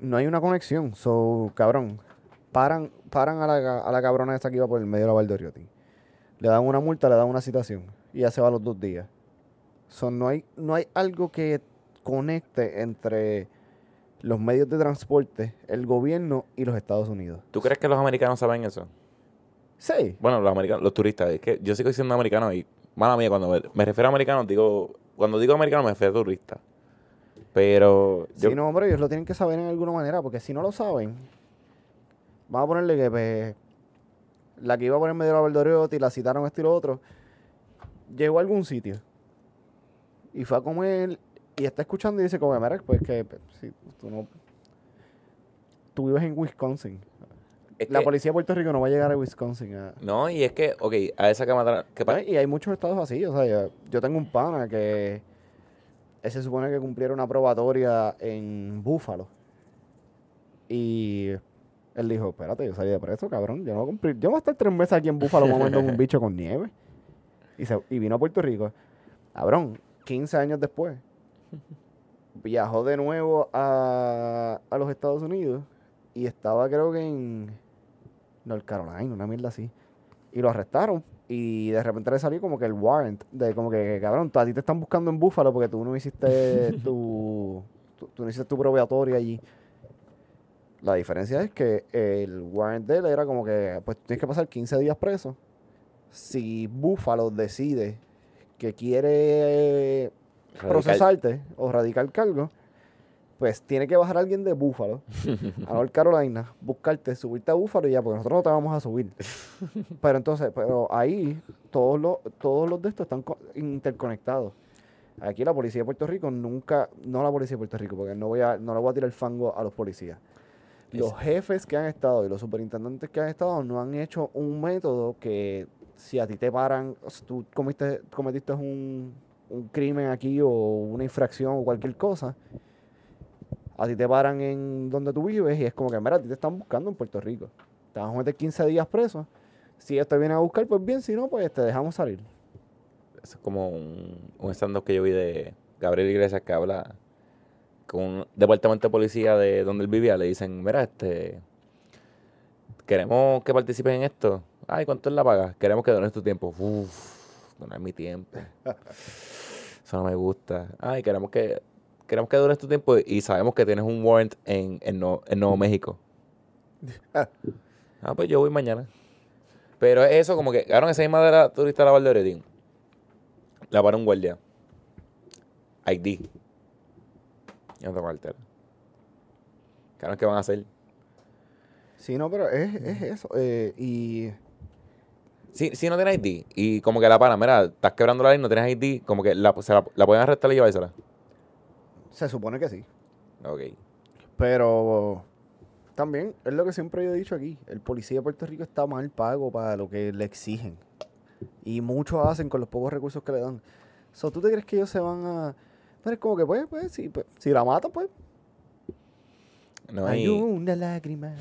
no hay una conexión. So, cabrón, paran, paran a la, a la cabrona esta que iba por el medio de la Valdoriotti. Le dan una multa, le dan una citación. Y ya se va a los dos días. So, no, hay, no hay algo que conecte entre los medios de transporte, el gobierno y los Estados Unidos. ¿Tú crees que los americanos saben eso? Sí. Bueno, los americanos, los turistas, es que yo sigo siendo americano y, mala mía, cuando me, me refiero a americanos, digo, cuando digo americano me refiero a turista. Pero yo, Sí, no, hombre, ellos lo tienen que saber en alguna manera, porque si no lo saben, vamos a ponerle que pues, la que iba por el medio la Valdoriotti, la citaron esto y lo otro, llegó a algún sitio y fue a comer y está escuchando y dice como, mira, pues que pues, si tú no... Tú vives en Wisconsin. Es La que- policía de Puerto Rico no va a llegar a Wisconsin. a- No, y es que, ok, a esa cámara. ¿qué pasa? Y hay muchos estados así. O sea, yo, tengo un pana que se supone que cumpliera una probatoria en Búfalo. Y él dijo, espérate, yo salí de preso, cabrón. Yo no voy a cumplir. Yo voy a estar tres meses aquí en Búfalo mamando un bicho con nieve. Y, se, y vino a Puerto Rico. Cabrón, 15 años después. Viajó de nuevo a, a los Estados Unidos. Y estaba creo que en North Carolina, una mierda así. Y lo arrestaron. Y de repente le salió como que el warrant. De como que, cabrón, a ti te están buscando en Búfalo porque tú no hiciste tu, tú, tú no hiciste tu probatoria allí. La diferencia es que el warrant de él era como que, pues tienes que pasar 15 días preso. Si Búfalo decide que quiere Radical. procesarte o radicar cargo, pues tiene que bajar alguien de Búfalo a North Carolina, buscarte, subirte a Búfalo y ya, porque nosotros no te vamos a subir. pero entonces, pero ahí todos los, todos los de estos están co- interconectados. Aquí la policía de Puerto Rico nunca, no la policía de Puerto Rico, porque no voy a, no le voy a tirar el fango a los policías. Los jefes que han estado y los superintendentes que han estado no han hecho un método que si a ti te paran, si tú comiste, cometiste un, un crimen aquí o una infracción o cualquier cosa, a ti te paran en donde tú vives y es como que, mira, a ti te están buscando en Puerto Rico. Te vas a meter 15 días preso. Si ellos te vienen a buscar, pues bien, si no, pues te dejamos salir. Eso es como un, un stand-up que yo vi de Gabriel Iglesias que habla con un departamento de policía de donde él vivía. Le dicen, mira, este, queremos que participes en esto. Ay, ¿cuánto es la paga? Queremos que dones tu tiempo. Uf, donar mi tiempo. Eso no me gusta. Ay, queremos que queremos que dones tu tiempo y sabemos que tienes un warrant en, en, Nuevo- en Nuevo México. Ah, pues yo voy mañana. Pero es eso, como que, cabrón, esa misma de la turista de la Valdeoretín. La para un guardia. ID. Yo no tengo cartera. Cabrón, ¿qué van a hacer? Sí, no, pero es, es eso. eh, y Si, si no tienes ID y como que la pana, mira, estás quebrando la ley, no tienes ID, como que la, se la, la pueden arrestar y llevársela. Se supone que sí. Ok. Pero también es lo que siempre yo he dicho aquí. El policía de Puerto Rico está mal pago para lo que le exigen. Y muchos hacen con los pocos recursos que le dan. So, ¿Tú te crees que ellos se van a...? Pero es como que, pues, pues, si, pues, si la matan, pues... No, Hay y- una lágrima.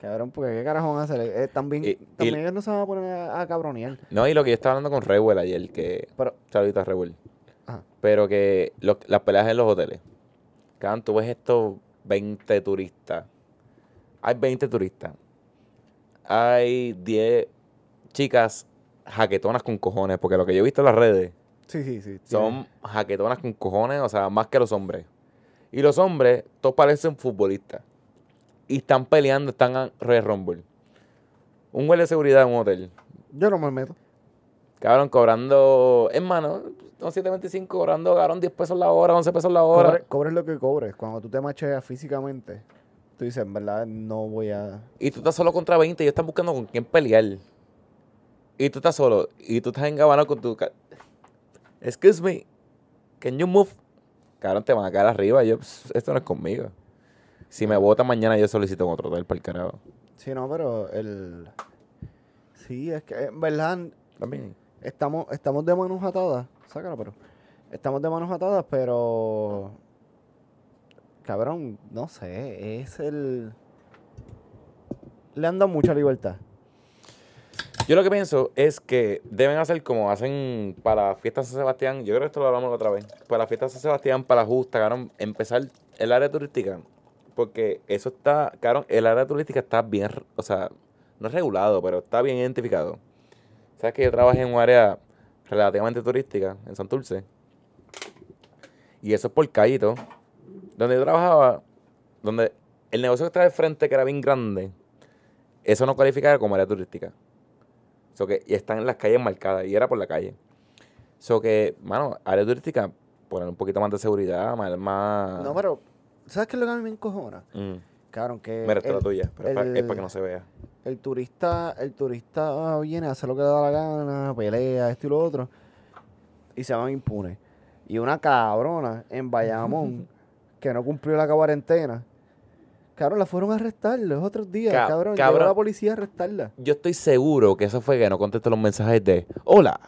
Cabrón, porque ¿qué carajo van a hacer? Eh, también Y- y- también ellos no se van a poner a, a cabronear. no, y lo que yo estaba hablando con Rewell ayer, que. Pero, Saludita Rewell. Ajá. Pero que las peleas en los hoteles. Cabrón, tú ves estos 20 turistas. Hay 20 turistas. Hay 10 chicas jaquetonas con cojones. Porque lo que yo he visto en las redes sí, sí, sí. son jaquetonas con cojones, o sea, más que los hombres. Y los hombres, todos parecen futbolistas. Y están peleando, están a Red Rumble. Un guardia de seguridad en un hotel. Yo no me meto. Cabrón, cobrando, hermano, son 7.25, cobrando, cabrón, 10 pesos la hora, 11 pesos la hora. Cobre- cobres lo que cobres. Cuando tú te macheas físicamente, tú dices, en verdad, no voy a... Y tú estás solo contra 20 y están buscando con quién pelear. Y tú estás solo. Y tú estás engabanado con tu... Excuse me, can you move? Cabrón, te van a caer arriba. Yo, "Pss, esto no es conmigo. Si me votan mañana, yo solicito en otro hotel para el carajo. Sí, no, pero el... Sí, es que en verdad También. Estamos, estamos de manos atadas. Sácala, pero... Estamos de manos atadas, pero... Cabrón, no sé, es el... Le han dado mucha libertad. Yo lo que pienso es que deben hacer como hacen para la fiesta de San Sebastián. Yo creo que esto lo hablamos la otra vez. Para la fiesta de San Sebastián, para justa, cabrón, empezar el área turística. Porque eso está, cabrón, el área turística está bien, o sea, no es regulado, pero está bien identificado. Sabes que yo trabajé en un área relativamente turística, en Santurce. Y eso es por todo. Donde yo trabajaba, donde el negocio que estaba al frente, que era bien grande, eso no calificaba como área turística. So que, y están en las calles marcadas, y era por la calle. So que, mano, área turística, poner un poquito más de seguridad, más... más No, pero... ¿Sabes qué es lo que a mí me encojona? Mm, Cabrón, que... mira, esta es la el- tuya, pero es para el- que no se vea. El turista, el turista viene a hacer lo que le da la gana, pelea, esto y lo otro, y se van impunes. Y una cabrona en Bayamón que no cumplió la cuarentena, Cabrón, la fueron a arrestar los otros días, Ca- cabrón. cabrón. Llegó la policía a arrestarla. Yo estoy seguro que eso fue que no contestó los mensajes de Hola,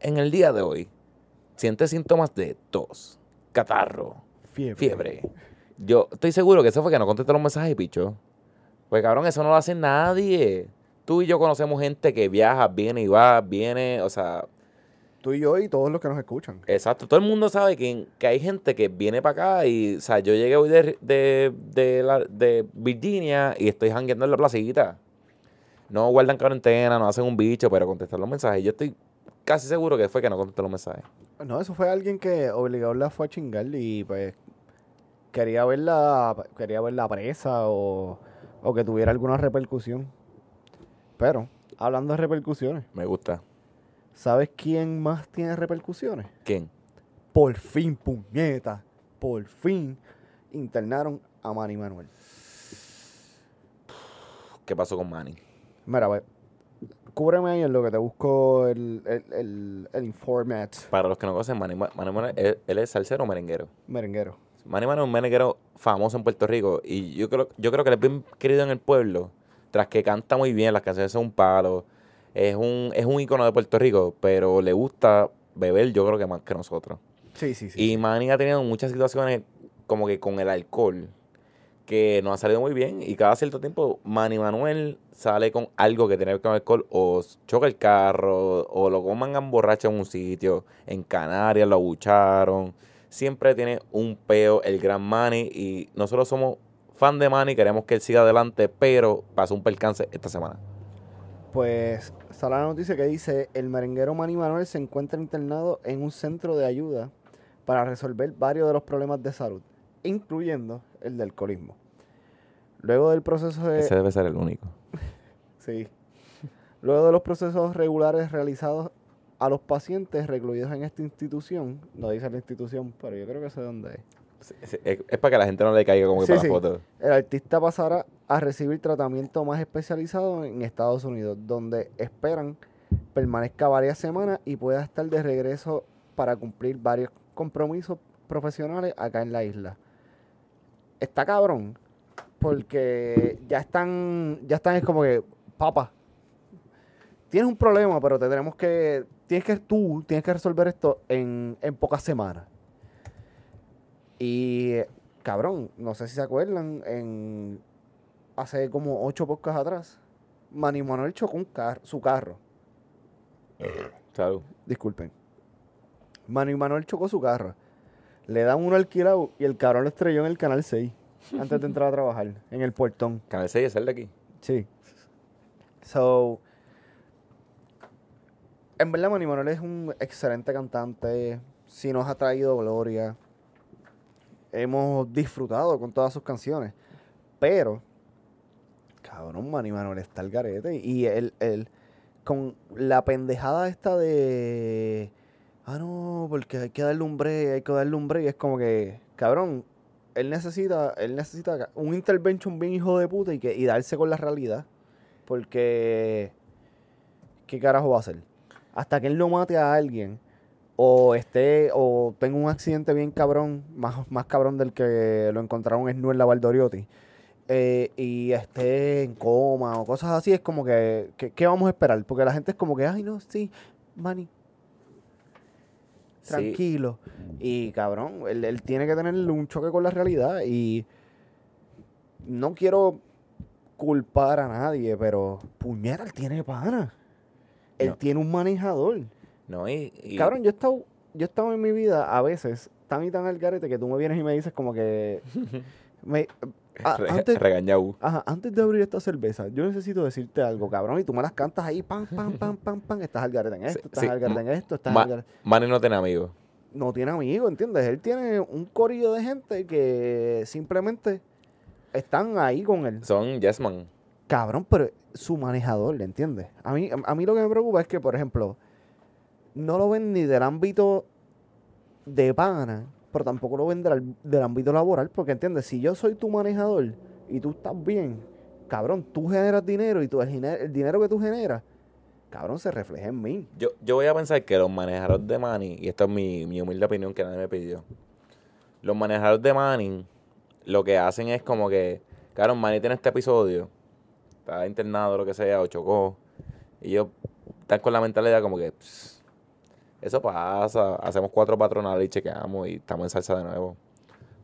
en el día de hoy, sientes síntomas de tos, catarro, Fiebre. fiebre. Yo estoy seguro que eso fue que no contestó los mensajes, picho. Pues cabrón, eso no lo hace nadie. Tú y yo conocemos gente que viaja, viene y va, viene, o sea, Tú y yo y todos los que nos escuchan. exacto. Todo el mundo sabe que, que hay gente que viene para acá y, o sea, yo llegué hoy de, de, de, la- de Virginia y estoy jangueando en la placita. No guardan cuarentena, no hacen un bicho, pero contestar los mensajes. Yo estoy casi seguro que fue que no contestó los mensajes. No, eso fue alguien que obligado la fue a chingar y pues quería verla, quería verla presa o, o que tuviera alguna repercusión. Pero, hablando de repercusiones, Me gusta. ¿sabes quién más tiene repercusiones? ¿Quién? Por fin, puñeta, por fin internaron a Manny Manuel. ¿Qué pasó con Manny? Mira, ve, cúbreme ahí en lo que te busco el, el, el, el informat Para los que no conocen, Manny, Ma- Manny Manuel, él, él es salsero o merenguero. merenguero. Manny Manuel es un famoso en Puerto Rico y yo creo, yo creo que él es bien querido en el pueblo, tras que canta muy bien, las canciones son un palo, es un, es un ícono de Puerto Rico, pero le gusta beber yo creo que más que nosotros. Sí, sí, sí. Y Manny ha tenido muchas situaciones como que con el alcohol que no ha salido muy bien y cada cierto tiempo Manny Manuel sale con algo que tiene que ver con alcohol o choca el carro o lo coman borracho en un sitio, en Canarias lo abucharon. Siempre tiene un peo el gran Manny y nosotros somos fan de Manny, queremos que él siga adelante, pero pasó un percance esta semana. Pues sale la noticia que dice, el merenguero Manny Manuel se encuentra internado en un centro de ayuda para resolver varios de los problemas de salud, incluyendo el de alcoholismo. Luego del proceso de... Ese debe ser el único. Sí. Luego de los procesos regulares realizados a los pacientes recluidos en esta institución, no dice la institución, pero yo creo que sé dónde es. Es, es- es para que la gente no le caiga como que Sí, para la foto. El artista pasará a recibir tratamiento más especializado en Estados Unidos, donde esperan permanezca varias semanas y pueda estar de regreso para cumplir varios compromisos profesionales acá en la isla. Está cabrón, porque ya están, ya están es como que, papá, tienes un problema, pero te tenemos que, tienes que, tú tienes que resolver esto en, en pocas semanas. Y cabrón, no sé si se acuerdan, en hace como ocho podcasts atrás, Manny Manuel chocó un car su carro. Salud. Disculpen. Manny Manuel chocó su carro. Le dan uno alquilado y el cabrón lo estrelló en el canal 6 antes de entrar a trabajar, en el portón. Canal 6 es el de aquí. Sí. So, en verdad Manny Manuel es un excelente cantante. Sí nos ha traído gloria. Hemos disfrutado con todas sus canciones. Pero, cabrón, Manny Manuel está al garete. Y él, él, con la pendejada esta de... Ah, no, porque hay que darle un break, hay que darle un break. Es como que, cabrón, él necesita, él necesita un intervention bien hijo de puta y, que, y darse con la realidad. Porque, ¿qué carajo va a hacer? Hasta que él no mate a alguien, o esté, o tenga un accidente bien cabrón, más, más cabrón del que lo encontraron en en la Valdoriotti, eh, y esté en coma o cosas así, es como que, que- ¿qué vamos a esperar? Porque la gente es como que, ay, no, sí, Manny, Sí. tranquilo. Y cabrón, él, él tiene que tener un choque con la realidad y no quiero culpar a nadie, pero puñera, él tiene pana. Él No. tiene un manejador. No, y, y- Cabrón, yo he estado, yo he estado en mi vida a veces tan y tan al garete que tú me vienes y me dices como que me, a- re- antes, regañado. ajá, antes de abrir esta cerveza, yo necesito decirte algo, cabrón, y tú me las cantas ahí, pam, pam, pam, pam, pam, estás al garete en esto, Sí, estás sí, al garete en esto, estás Ma- al garete Manny no tiene amigos. no tiene amigos, ¿entiendes? Él tiene un corillo de gente que simplemente están ahí con él. Son Yesman. Cabrón, pero su manejador, ¿le entiendes? A mí, a mí lo que me preocupa es que, por ejemplo, no lo ven ni del ámbito de pana, pero tampoco lo ven del, del ámbito laboral, porque, ¿entiendes? Si yo soy tu manejador y tú estás bien, cabrón, tú generas dinero y tú, el, el dinero que tú generas, cabrón, se refleja en mí. Yo, yo voy a pensar que los manejadores de Manny, y esta es mi, mi humilde opinión que nadie me pidió, los manejadores de Manny lo que hacen es como que Cabrón, Manny tiene este episodio. Está internado o lo que sea, o chocó. Y yo están con la mentalidad como que. "Pss, eso pasa. Hacemos cuatro patronales y chequeamos y estamos en salsa de nuevo.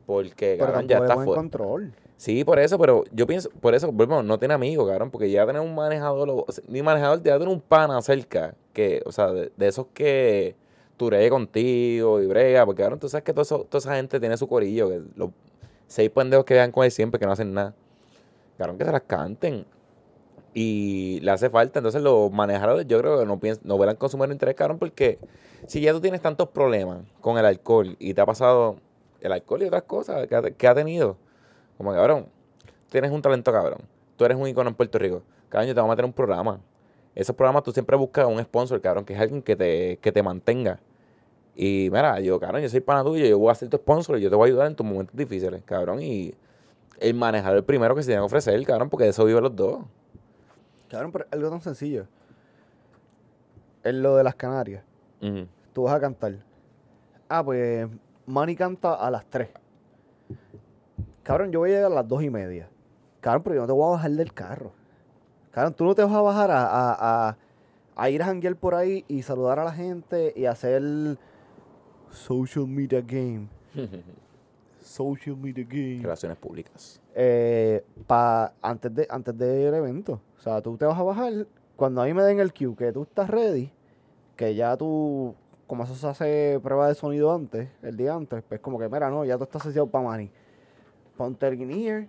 Porque, Pero cabrón, ya está fuera. control. Sí, por eso, pero yo pienso, por eso, volvemos, no tiene amigos, cabrón, porque ya tener un manejador, o- ni manejador, ya tener un pana cerca, que, o sea, de, de esos que turee contigo y brega, porque cabrón, tú sabes que todo eso- toda esa gente tiene su corillo, que los seis pendejos que vean con él siempre, que no hacen nada, cabrón, que se las canten. Y le hace falta, entonces los manejadores yo creo que no, piensan, no verán consumir interés, cabrón, porque si ya tú tienes tantos problemas con el alcohol y te ha pasado el alcohol y otras cosas que ha, que ha tenido, como cabrón, tienes un talento cabrón. Tú eres un icono en Puerto Rico. Cabrón, yo te voy a meter un programa. Esos programas tú siempre buscas un sponsor, cabrón, que es alguien que te, que te mantenga. Y mira, yo, cabrón, yo soy pana tuyo, yo voy a ser tu sponsor y yo te voy a ayudar en tus momentos difíciles, cabrón. Y el manejar el primero que se tiene que ofrecer, cabrón, porque de eso viven los dos. Cabrón, pero algo tan sencillo. Es lo de las Canarias. Tú vas a cantar. Ah, pues Manny canta a las 3. Cabrón, yo voy a llegar a las 2 y media. Cabrón, pero yo no te voy a bajar del carro. Cabrón, tú no te vas a bajar a, a, a- a ir a janguear por ahí y saludar a la gente y hacer social media game. Social media game. Relaciones públicas. eh, pa, antes, de, antes del evento. O sea, tú te vas a bajar cuando a mí me den el cue que tú estás ready, que ya tú, como eso se hace prueba de sonido antes, el día antes, pues como que, mira, no, ya tú estás asociado para Manny. Ponte el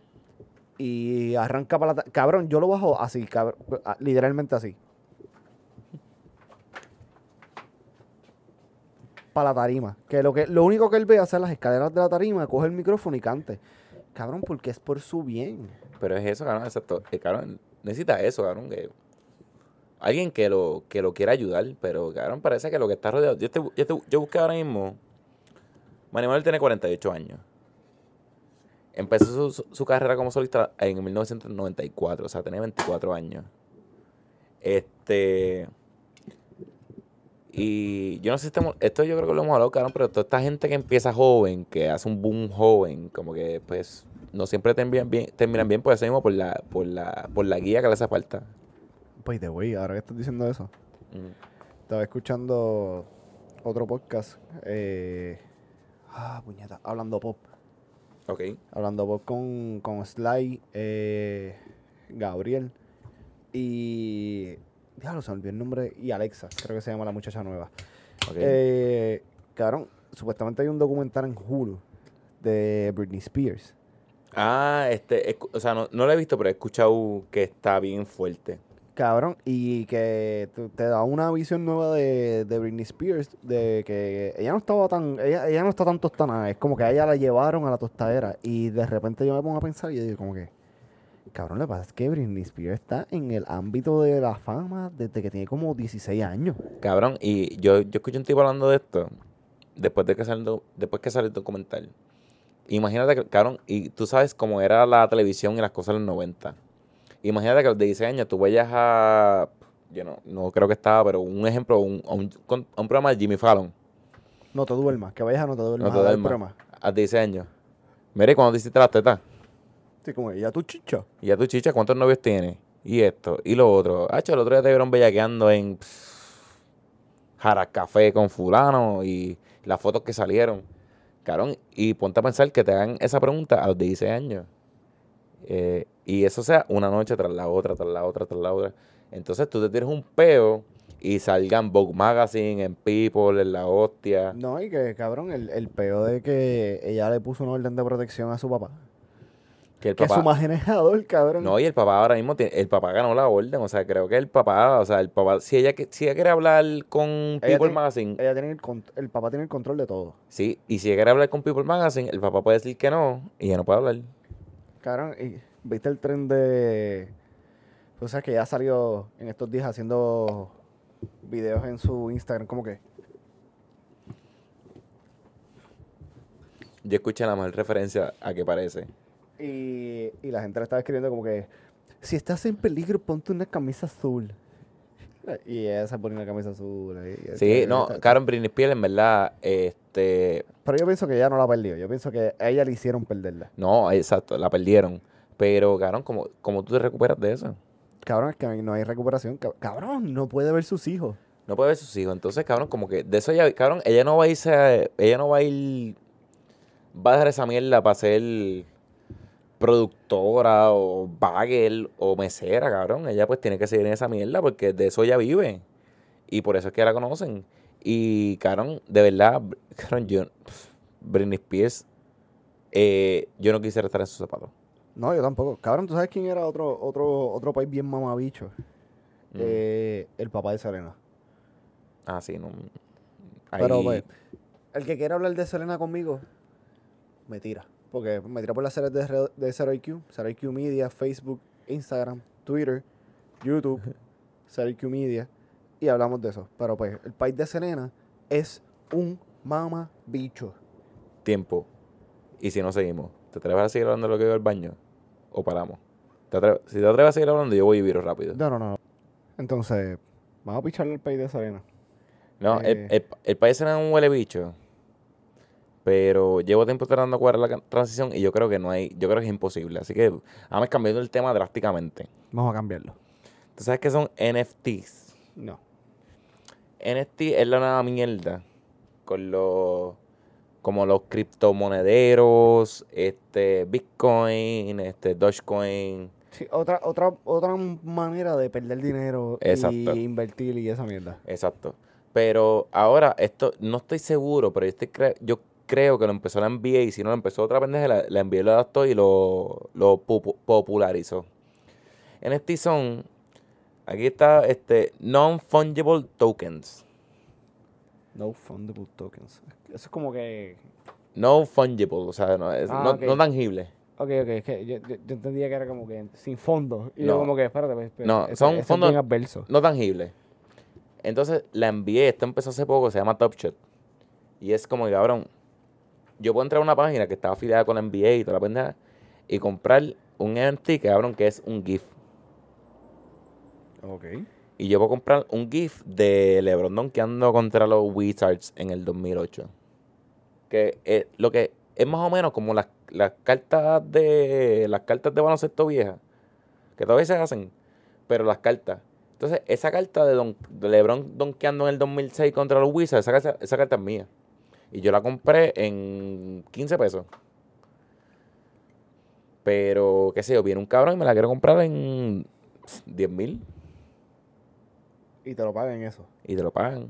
y arranca para la... Cabrón, yo lo bajo así, cabrón, literalmente así. Para la tarima. Que lo, que lo único que él ve es hacer las escaleras de la tarima, coge el micrófono y cante. Cabrón, porque es por su bien. Pero es eso, cabrón, exacto. Eh, cabrón, necesita eso, cabrón. Que alguien que lo, que lo quiera ayudar, pero, cabrón, parece que lo que está rodeado. Yo, busqué ahora mismo. Manuel tiene 48 años. Empezó su, su- su carrera como solista en 1994, o sea, tenía 24 años. Este. Y yo no sé si estamos, esto yo creo que lo hemos hablado, cabrón, pero toda esta gente que empieza joven, que hace un boom joven, como que pues no siempre terminan bien, terminan bien por eso mismo, por la, por la, por la guía que le hace falta. By the way, ahora que estás diciendo eso, Mm. estaba escuchando otro podcast. Eh, ah, puñeta, hablando pop. Ok. Hablando pop con, con Sly, eh, Gabriel y. Diablo, se me olvidó el nombre. Y Alexa, creo que se llama la muchacha nueva. ok. Eh, cabrón, supuestamente hay un documental en Hulu de Britney Spears. ah, este, o sea, no, no lo he visto, pero he escuchado que está bien fuerte. Cabrón, y que te, te da una visión nueva de, de Britney Spears, de que ella no estaba tan, ella, ella no está tan tostada, es como que a ella la llevaron a la tostadera, y de repente yo me pongo a pensar y yo digo como que, cabrón, lo que pasa es que Britney Spears está en el ámbito de la fama desde que tiene como 16 años. Cabrón, y yo, yo escuché un tipo hablando de esto después de que do- después que sale el documental. Imagínate que, cabrón, y tú sabes cómo era la televisión y las cosas en los 90. Imagínate que a los 16 años tú vayas a, yo no, no creo que estaba, pero un ejemplo, un, a un, a programa de Jimmy Fallon, No te duermas, que vayas a no te duermas. No te a duermas. broma. a 16 años. Mire, cuando te hiciste las tetas, Sí, como ella tu chicha. y ya tu chicha, ¿cuántos novios tienes? Y esto, y lo otro. Hacho, el otro día te vieron bellaqueando en Jara Café con fulano y las fotos que salieron. Cabrón, y ponte a pensar que te hagan esa pregunta a los 16 años. Eh, y eso sea una noche tras la otra, tras la otra, tras la otra. Entonces tú te tienes un peo y salgan Vogue Magazine, en People, en La Hostia. No, y que cabrón, el, el peo de que ella le puso una orden de protección a su papá. Que el Que papá, su manejador, cabrón. No, y el papá ahora mismo, tiene- el papá ganó la orden, o sea, creo que el papá, o sea, el papá, si ella, si ella quiere hablar con People tiene- Magazine, Ella tiene el, el papá tiene el control de todo. sí, y si ella quiere hablar con People Magazine, el papá puede decir que no, y ella no puede hablar. Cabrón, y ¿viste el tren de... O sea, que ya salió en estos días haciendo videos en su Instagram, como que... Yo escuché la mejor referencia a que parece. Y, y la gente le estaba escribiendo como que... Si estás en peligro, ponte una camisa azul. Y ella se pone una camisa azul. y Sí, está- no, Karen Spears, en verdad, este, Pero yo pienso que ella no la perdió. Yo pienso que a ella le hicieron perderla. no, exacto, la perdieron. Pero, cabrón, ¿cómo, cómo tú te recuperas de eso? Cabrón, es que no hay recuperación. cab- Cabrón, no puede ver sus hijos. No puede ver sus hijos. Entonces, cabrón, como que de eso ya, cabrón, ella no va a irse, a- ella no va a ir, va a dejar esa mierda para ser productora o bagel o mesera, cabrón. Ella pues tiene que seguir en esa mierda porque de eso ella vive. Y por eso es que la conocen. Y, cabrón, de verdad, br- cabrón, yo, Britney Spears, eh, yo no quisiera estar en sus zapatos. No, yo tampoco. Cabrón, ¿tú sabes quién era otro, otro, otro país bien mamabicho? Mm. Eh, el papá de Selena. Ah, sí, no. Pero, pues, el que quiera hablar de Selena conmigo, me tira. Porque me tira por las series de, de Zero IQ, Zero IQ Media, Facebook, Instagram, Twitter, YouTube, Zero IQ Media, y hablamos de eso. Pero pues, el país de Selena es un mama bicho. tiempo. Y si no seguimos, ¿te atreves a seguir hablando de lo que veo al baño? ¿O paramos? ¿Te atre- si te atreves a seguir hablando, yo voy y viro rápido. No, no, no. Entonces, vamos a picharle el país de Selena. No, el, Eh. el- el país era un huele bicho. Pero llevo tiempo tratando de cuadrar la transición y yo creo que no hay, yo creo que es imposible. Así que vamos cambiando el tema drásticamente. Vamos a cambiarlo. ¿Tú sabes qué son NFTs? No. NFT es la nueva mierda con los como los criptomonederos, este Bitcoin, este Dogecoin, Sí, otra, otra, otra manera de perder dinero Exacto. y invertir y esa mierda. Exacto. Pero ahora, esto, no estoy seguro, pero yo, estoy yo creo que lo empezó la NBA y si no lo empezó otra pendeja, la, la NBA lo adaptó y lo, lo popu- popularizó. NFT son, aquí está, este, non-fungible tokens. No fundable tokens. Eso es como que. No fungible, o sea, no, es- Ah, no, ok. no tangible. Ok, ok, es que yo, yo- yo entendía que era como que sin fondo. Y No. yo, como que, espérate, pues, pues, No, ese- son ese fondos-. No tangible. Entonces, la NBA, esto empezó hace poco, se llama Top Shot. Y es como, que, cabrón, yo puedo entrar a una página que está afiliada con la NBA y toda la pendeja y comprar un NFT, que cabrón, que es un GIF. Ok. Y yo puedo comprar un GIF de LeBron donkeando contra los Wizards en el 2008. Que es lo que es más o menos como las, las cartas de las cartas de baloncesto viejas, que todavía se hacen, pero las cartas. Entonces, esa carta de, don, de LeBron donkeando en el 2006 contra los Wizards, esa, esa carta es mía. Y yo la compré en 15 pesos. Pero, qué sé yo, viene un cabrón y me la quiero comprar en 10 mil Y te lo pagan eso. y te lo pagan.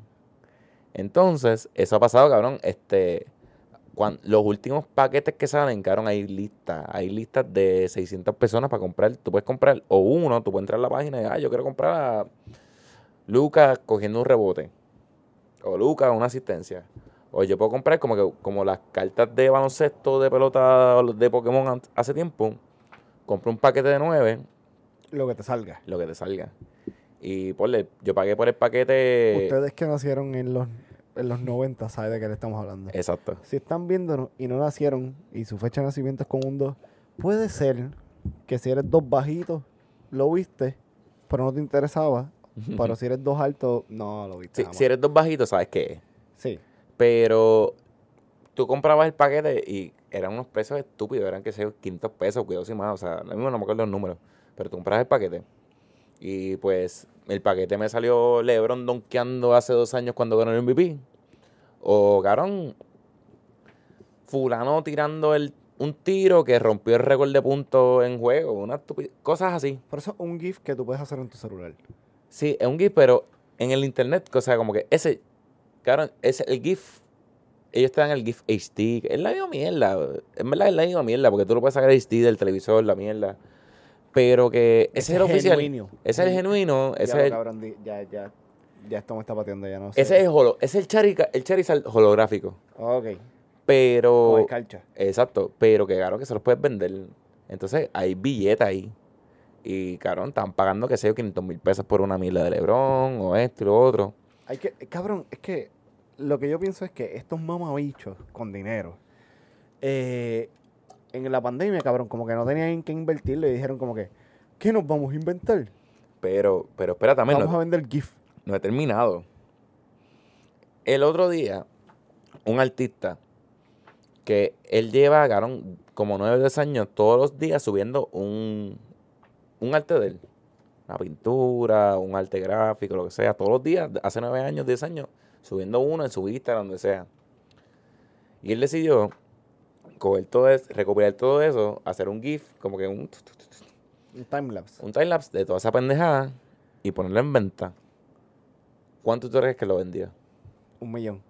Entonces, eso ha pasado, cabrón. Este, cuan- los últimos paquetes que salen, cabrón, hay listas. Hay listas de 600 personas para comprar. Tú puedes comprar, o uno, tú puedes entrar a la página y, ah, yo quiero comprar a Lucas cogiendo un rebote. O Lucas una asistencia. O yo puedo comprar como que como las cartas de baloncesto, de pelota de Pokémon hace tiempo. Compro un paquete de 9, Lo que te salga. lo que te salga. Y ponle, yo pagué por el paquete. Ustedes que nacieron en los, en los 90 saben de qué le estamos hablando. Exacto. Si están viéndonos y no nacieron y su fecha de nacimiento es con un 2, puede ser que si eres dos bajitos, lo viste, pero no te interesaba. Pero si eres dos altos, no lo viste. Si, eres dos bajitos, sabes qué. Sí. Pero tú comprabas el paquete y eran unos precios estúpidos, eran que sé, yo, 500 pesos, cuidado sin más, o sea, lo mismo no me acuerdo los números, pero tú comprabas el paquete y pues el paquete me salió LeBron donkeando hace dos años cuando ganó el MVP, o cabrón, fulano tirando el, un tiro que rompió el récord de puntos en juego, una cosas así. Por eso un GIF que tú puedes hacer en tu celular. Sí, es un GIF, pero en el internet, o sea, como que ese, cabrón, ese, el GIF, ellos te dan el GIF HD, es la misma mierda, en verdad es la misma mierda, porque tú lo puedes sacar HD del televisor, la mierda, pero que ese, es el oficial, genuino. ese es el genuino, Ya ese lo, es el, cabrón, ya, ya, ya esto me está pateando, ya no sé. ese es el, holo- ese es el, Charica- el Charizard holográfico, Ok, pero, con escarcha. exacto, pero que claro que se los puedes vender, entonces hay billetes ahí, y cabrón, están pagando, que sé yo, 500 mil pesos por una mila de Lebron, o esto y lo otro, Hay que, cabrón, es que lo que yo pienso es que estos mamabichos con dinero, eh, en la pandemia, cabrón, como que no tenían que invertirlo y dijeron como que, ¿qué nos vamos a inventar? Pero, pero espera también, Vamos no, a vender GIF. no he terminado. El otro día, un artista que él lleva, cabrón, como nueve o 10 años, todos los días subiendo un, un arte de él. Una pintura, un arte gráfico, lo que sea. Todos los días, hace nueve años, 10 años, subiendo uno en su Instagram, donde sea. Y él decidió coger todo eso, recopilar todo eso, hacer un GIF, como que un, Un timelapse. un timelapse de toda esa pendejada y ponerlo en venta. ¿Cuánto tú crees que lo vendía? Un millón.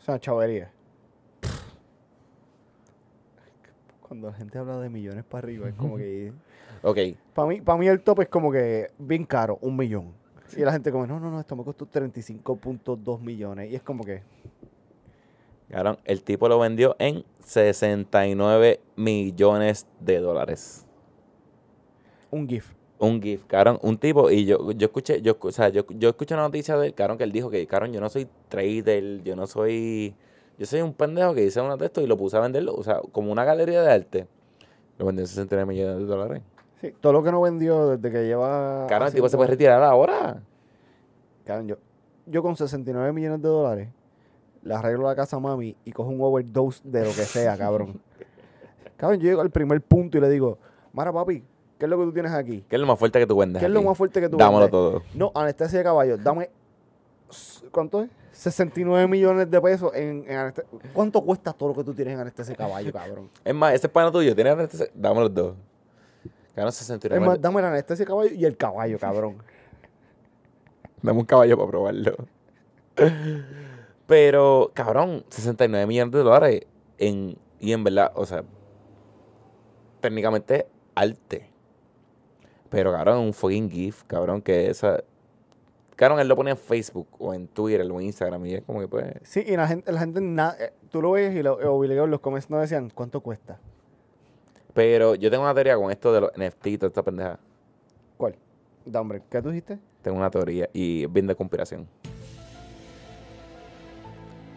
O sea, chavería. Cuando la gente habla de millones para arriba, es como que. Ok, Para mí, para mí el top es como que bien caro, un millón. Y la gente como, no, no, no, esto me costó 35.2 millones. Y es como que, el tipo lo vendió en 69 millones de dólares. un GIF. Un GIF, cabrón, un tipo, y yo, yo escuché, yo, o sea, yo, yo escuché una noticia de él, cabrón, que él dijo que, cabrón, yo no soy trader, yo no soy, yo soy un pendejo que hice una de esto y lo puse a venderlo, o sea, como una galería de arte. Lo vendió en 69 millones de dólares. Sí, todo lo que no vendió desde que lleva. Cabrón, el tipo se puede retirar ahora. Cabrón, yo, yo con 69 millones de dólares le arreglo la casa a mami y cojo un overdose de lo que sea, cabrón. cabrón, yo llego al primer punto y le digo, Mara, papi, ¿qué es lo que tú tienes aquí? ¿Qué es lo más fuerte que tú vendes? ¿Qué es lo más fuerte que tú Dámelo vendes? todo. No, anestesia de caballo, dame. ¿Cuánto es? 69 millones de pesos en, en anestesia. ¿Cuánto cuesta todo lo que tú tienes en anestesia de caballo, cabrón? Es más, ese es pana tuyo, tienes anestesia? Dame los Cabrón, 69 Es más, dame la anestesia de caballo y el caballo, cabrón. Dame un caballo para probarlo. Pero, cabrón, 69 millones de dólares en, y en verdad, o sea, técnicamente arte. Pero, cabrón, un fucking GIF, cabrón, que esa... Cabrón, él lo pone en Facebook o en Twitter o en Instagram y es como que pues... Sí, y la gente, la gente na- eh, tú lo ves y lo, obligado en los comments no decían, ¿cuánto cuesta? Pero yo tengo una teoría con esto de los NFT y toda esta pendeja. ¿Cuál? Da, hombre, ¿qué tú dijiste? Tengo una teoría y es bien de conspiración.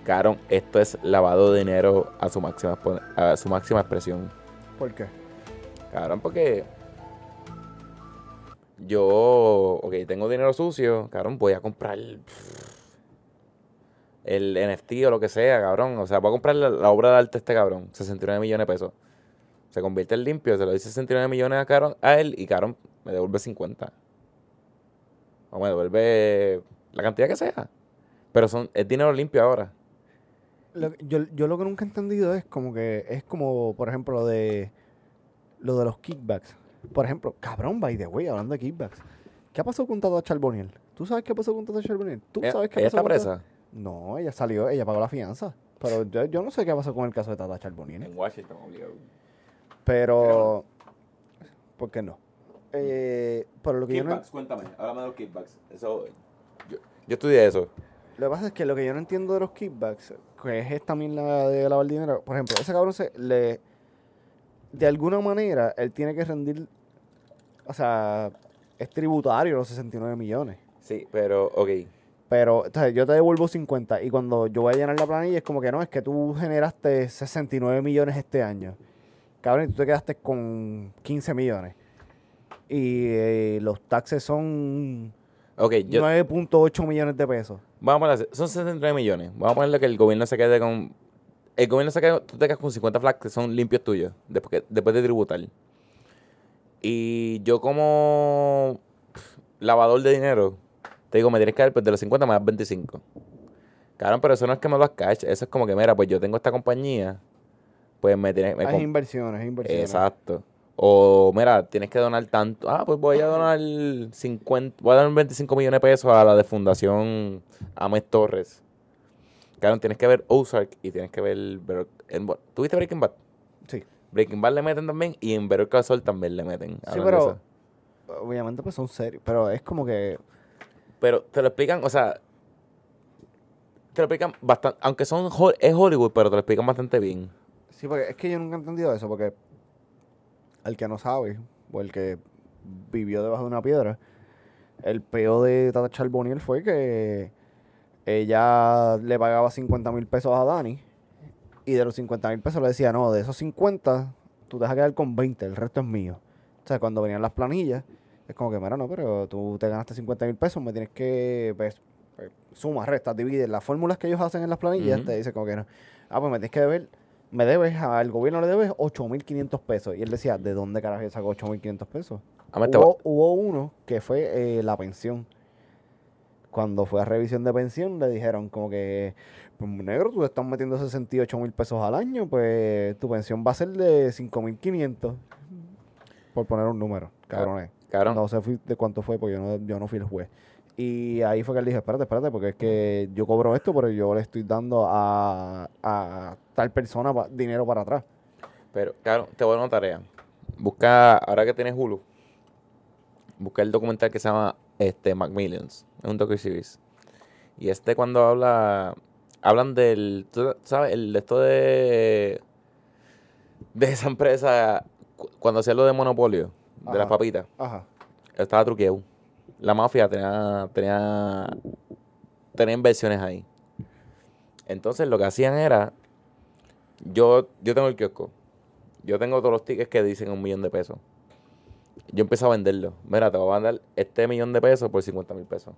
Cabrón, esto es lavado de dinero a su máxima, a su máxima expresión. ¿Por qué? Cabrón, porque yo, ok, tengo dinero sucio, cabrón, voy a comprar el NFT o lo que sea, cabrón. O sea, voy a comprar la, la obra de arte de este cabrón, 69 millones de pesos. Se convierte en limpio, se lo doy 69 millones a, cabrón, a él y cabrón me devuelve 50. O me devuelve la cantidad que sea. Pero son, es dinero limpio ahora. Lo yo, yo lo que nunca he entendido es como que es como, por ejemplo, lo de lo de los kickbacks. Por ejemplo, cabrón, by the way, hablando de kickbacks. ¿Qué pasó con Tata Charboniel? ¿Tú sabes qué pasó con Tata Charboniel? ¿Tú Ella- sabes qué ella pasó está con Tata- presa No, ella salió, ella pagó la fianza. Pero yo, yo no sé qué pasó con el caso de Tata Charboniel. en Washington, obligado. Pero, ¿por qué no? Eh, pero lo que yo no, Kickbacks, cuéntame, háblame de los kickbacks. Eso, yo, yo estudié eso. Lo que pasa es que lo que yo no entiendo de los kickbacks, que es también la de lavar dinero, por ejemplo, ese cabrón se le. De alguna manera, él tiene que rendir. O sea, es tributario los 69 millones. Sí, pero, ok. Pero, entonces, yo te devuelvo 50 y cuando yo voy a llenar la planilla es como que no, es que tú generaste 69 millones este año. Cabrón, y tú te quedaste con 15 millones. Y eh, los taxes son Ok, yo, 9.8 millones de pesos. vamos a poner, son 69 millones. Vamos a ponerle que el gobierno se quede con... El gobierno se quede, tú te quedas con 50 flags que son limpios tuyos, después, de tributar. Y yo como lavador de dinero, te digo, me tienes que dar pues, de los 50 más 25. Claro, pero eso no es que me das cash, eso es como que, mira, pues yo tengo esta compañía, pues me tienes... me Es inversiones, es inversiones. Exacto. O, mira, tienes que donar tanto. Ah, pues voy a donar 50, voy a donar 25 millones de pesos a la de Fundación Ames Torres. Claro, tienes que ver Ozark y tienes que ver... Better- en- ¿Tú viste Breaking Bad? Sí. Breaking Bad le meten también y en Better Call Saul también le meten. Sí, pero obviamente pues son serios, pero es como que Pero te lo explican, o sea... Te lo explican bastante... Aunque son es Hollywood, pero te lo explican bastante bien. Sí, porque es que yo nunca he entendido eso, porque el que no sabe o el que vivió debajo de una piedra, el peo de Tata Charboniel fue que ella le pagaba 50 mil pesos a Dani y de los 50 mil pesos le decía, no, de esos 50 tú te vas a quedar con 20, el resto es mío. O sea, cuando venían las planillas, es como que, mira, no, pero tú te ganaste 50 mil pesos, me tienes que, pues, pues, suma, resta, divide. Las fórmulas que ellos hacen en las planillas Ujú. te dice como que no. Ah, pues me tienes que deber, me debes, al gobierno le debes 8.500 pesos. Y él decía, ¿de dónde carajo yo saco 8.500 pesos? Hubo, uno que fue eh, la pensión. Cuando fue a revisión de pensión, le dijeron como que, pues, negro, tú te estás metiendo 68 mil pesos al año, pues tu pensión va a ser de 5.500. Por poner un número, cabrones. cabrón, No sé de cuánto fue, porque yo no, yo no fui el juez. Y ahí fue que él dijo, espérate, espérate, porque es que yo cobro esto, pero yo le estoy dando a, a tal persona pa- dinero para atrás. pero, cabrón, te voy a dar una tarea. Busca, ahora que tienes Hulu, busca el documental que se llama este, Macmillions. Es un docu-series. Y este cuando habla, hablan del, tú sabes, el de esto de, de esa empresa, cu- cuando hacía lo de monopolio, de las papitas. Ajá. estaba truqueado. La mafia tenía, tenía, tenía inversiones ahí. Entonces lo que hacían era, yo, yo tengo el kiosco, yo tengo todos los tickets que dicen un millón de pesos. Yo empiezo a venderlo. Mira, te voy a mandar este millón de pesos por 50 mil pesos.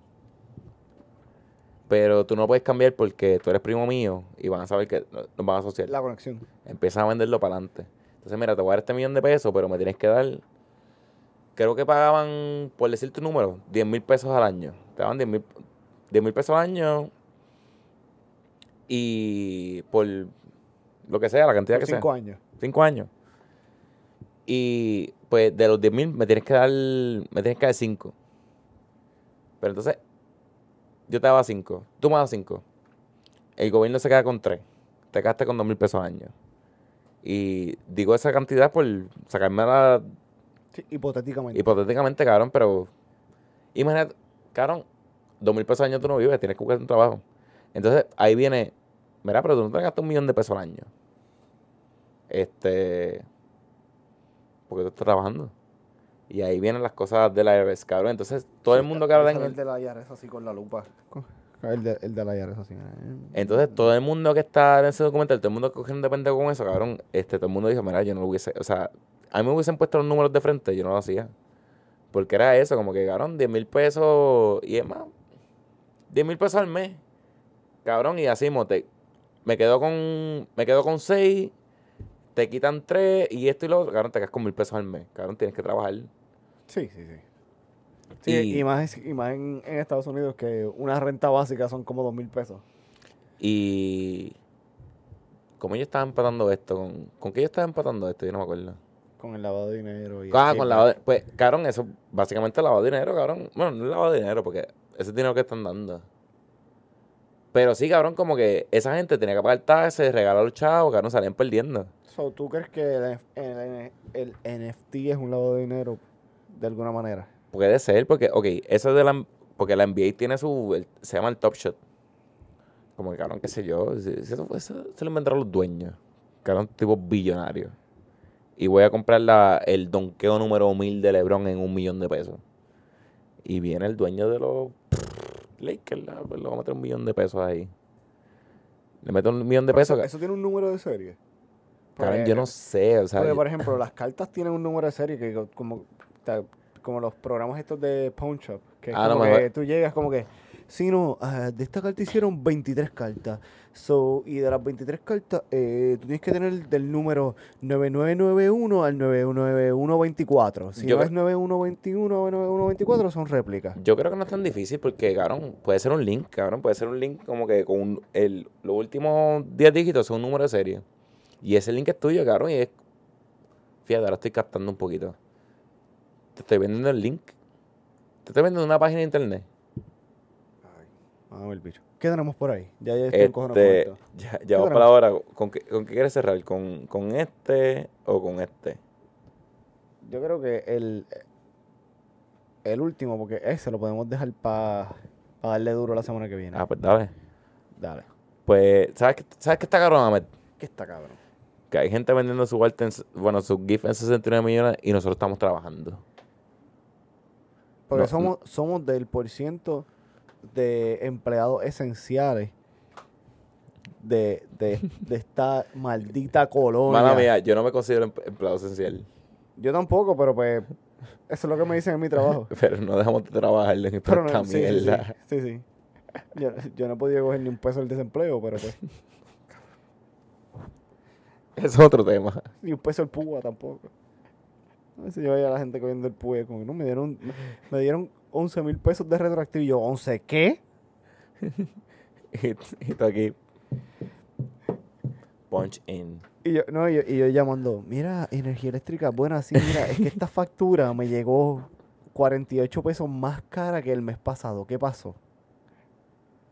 Pero tú no puedes cambiar porque tú eres primo mío y van a saber que no- nos van a asociar. La conexión. Empieza a venderlo para adelante. Entonces, mira, te voy a dar este millón de pesos, pero me tienes que dar. Creo que pagaban, por decir tu número, 10 mil pesos al año. Te daban 10 mil 10 mil pesos al año. Y por lo que sea, la cantidad Por que cinco sea. años. Cinco años. Y pues de los 10 mil me tienes que dar. Me tienes que dar 5. Pero entonces, yo te daba 5. Tú me das 5. El gobierno se queda con 3. Te quedaste con 2 mil pesos al año. Y digo esa cantidad por sacarme la. Sí, hipotéticamente. Hipotéticamente, cabrón, pero. Imagínate, cabrón, 2 mil pesos al año tú no vives, tienes que buscar un trabajo. Entonces ahí viene. Mira, pero tú no te gastas un millón de pesos al año. Este. Porque tú estás trabajando. Y ahí vienen las cosas de la IRS, cabrón. Entonces, todo el mundo que habla en el de la IARES así con la lupa. El de, el de la IARES así. Entonces, todo el mundo que está en ese documental, todo el mundo que de pendejo con eso, cabrón, este, todo el mundo dijo, mira, yo no lo hubiese, o sea, a mí me hubiesen puesto los números de frente, yo no lo hacía. Porque era eso, como que, cabrón, 10 mil pesos, y es más, 10 mil pesos al mes, cabrón, y así, mote, me quedo con, me quedo con 6, te quitan 3, y esto y lo otro, cabrón, te quedas con mil pesos al mes, cabrón, tienes que trabajar. Sí, sí, sí. Sí, Y- y, más, y más en, en Estados Unidos que una renta básica son como dos mil pesos. Y... ¿Cómo yo estaba empatando esto? ¿Con, ¿con qué yo estaba empatando esto? Yo no me acuerdo. Con el lavado de dinero. Y Ah, con lavado de- Pues, cabrón, eso básicamente es lavado de dinero, cabrón. Bueno, no es lavado de dinero porque ese es dinero que están dando. Pero sí, cabrón, como que esa gente tenía que pagar taxes, regalar a los chavos, cabrón, salían perdiendo. So, ¿Tú crees que el, el- el NFT es un lavado de dinero de alguna manera? Puede ser, porque, ok, eso de la... Porque la NBA tiene su... se llama el Top Shot. Como que, cabrón, qué sé yo. eso, eso se lo inventaron los dueños. Cabrón, tipo billonario. Y voy a comprar la, el donqueo número 1000 de LeBron en un millón de pesos. Y viene el dueño de los Lakers, la- pues, le va a meter un millón de pesos ahí. Le meto un millón de pesos. Eso, eso tiene un número de serie. cabrón, Porque- yo no sé, o sea... Porque, por ejemplo, las cartas tienen un número de serie que co- como, como los programas estos de Pawn Shop. Que Ah, no, como me que tú llegas como que, sí, no, ah, de esta carta hicieron 23 cartas. So, y de las 23 cartas, eh, tú tienes que tener del número 9991 al 99124. Si Yo no es 9121 o 9124, son réplicas. Yo creo que no es tan difícil porque, cabrón, puede ser un link, cabrón. Puede ser un link como que con un- el, los últimos 10 dígitos son un número de serie. Y ese link es tuyo, cabrón. Y es. Fíjate, ahora estoy captando un poquito. Te estoy vendiendo el link. Te estoy vendiendo una página de internet. Vamos a ver, bicho. ¿Qué tenemos por ahí? Ya, ya estoy Este, ya, ya vamos para ahora. ¿Con qué, ¿Con qué quieres cerrar? ¿Con, ¿Con este o con este? Yo creo que el, el último, porque ese lo podemos dejar para darle duro la semana que viene. Ah, pues dale. Dale. Pues, ¿sabes qué, ¿sabes qué está cabrón, Ahmed? ¿Qué está cabrón? Que hay gente vendiendo su arte, en, bueno, su GIF en 69 millones y nosotros estamos trabajando. Porque No, somos, somos del por ciento de empleados esenciales de, de, de esta maldita colonia. Mala mía, yo no me considero em- empleado esencial. Yo tampoco, pero pues eso es lo que me dicen en mi trabajo. Pero no dejamos de trabajar en esta no, sí, sí, sí, mierda. sí, sí. Yo, yo no he podido coger ni un peso del desempleo, pero pues, Es otro tema. ni un peso el púa tampoco. A veces yo veía a la gente cogiendo el púa como, no, me dieron, me dieron 11 mil pesos de retroactivo. Y yo, ¿11 qué? Y, tú aquí. Punch in. Y yo, no, y yo, y yo llamando, mira, energía eléctrica, bueno, sí, mira, es que esta factura me llegó 48 pesos más cara que el mes pasado. ¿Qué pasó?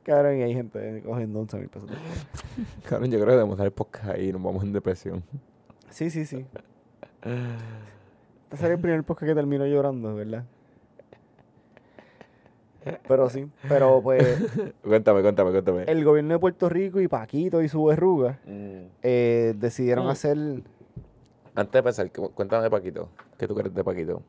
Cabrón, y hay gente cogiendo 11 mil pesos. Cabrón, yo creo que debemos dar el podcast ahí y nos vamos en depresión. Sí, sí, sí. Este sería el primer podcast que termino llorando, ¿verdad? Pero sí, pero pues Cuéntame, cuéntame, cuéntame. el gobierno de Puerto Rico y Paquito y su verruga Mm. eh, decidieron Mm. hacer... Antes de pensar, cu- cuéntame de Paquito. ¿Qué tú crees de Paquito?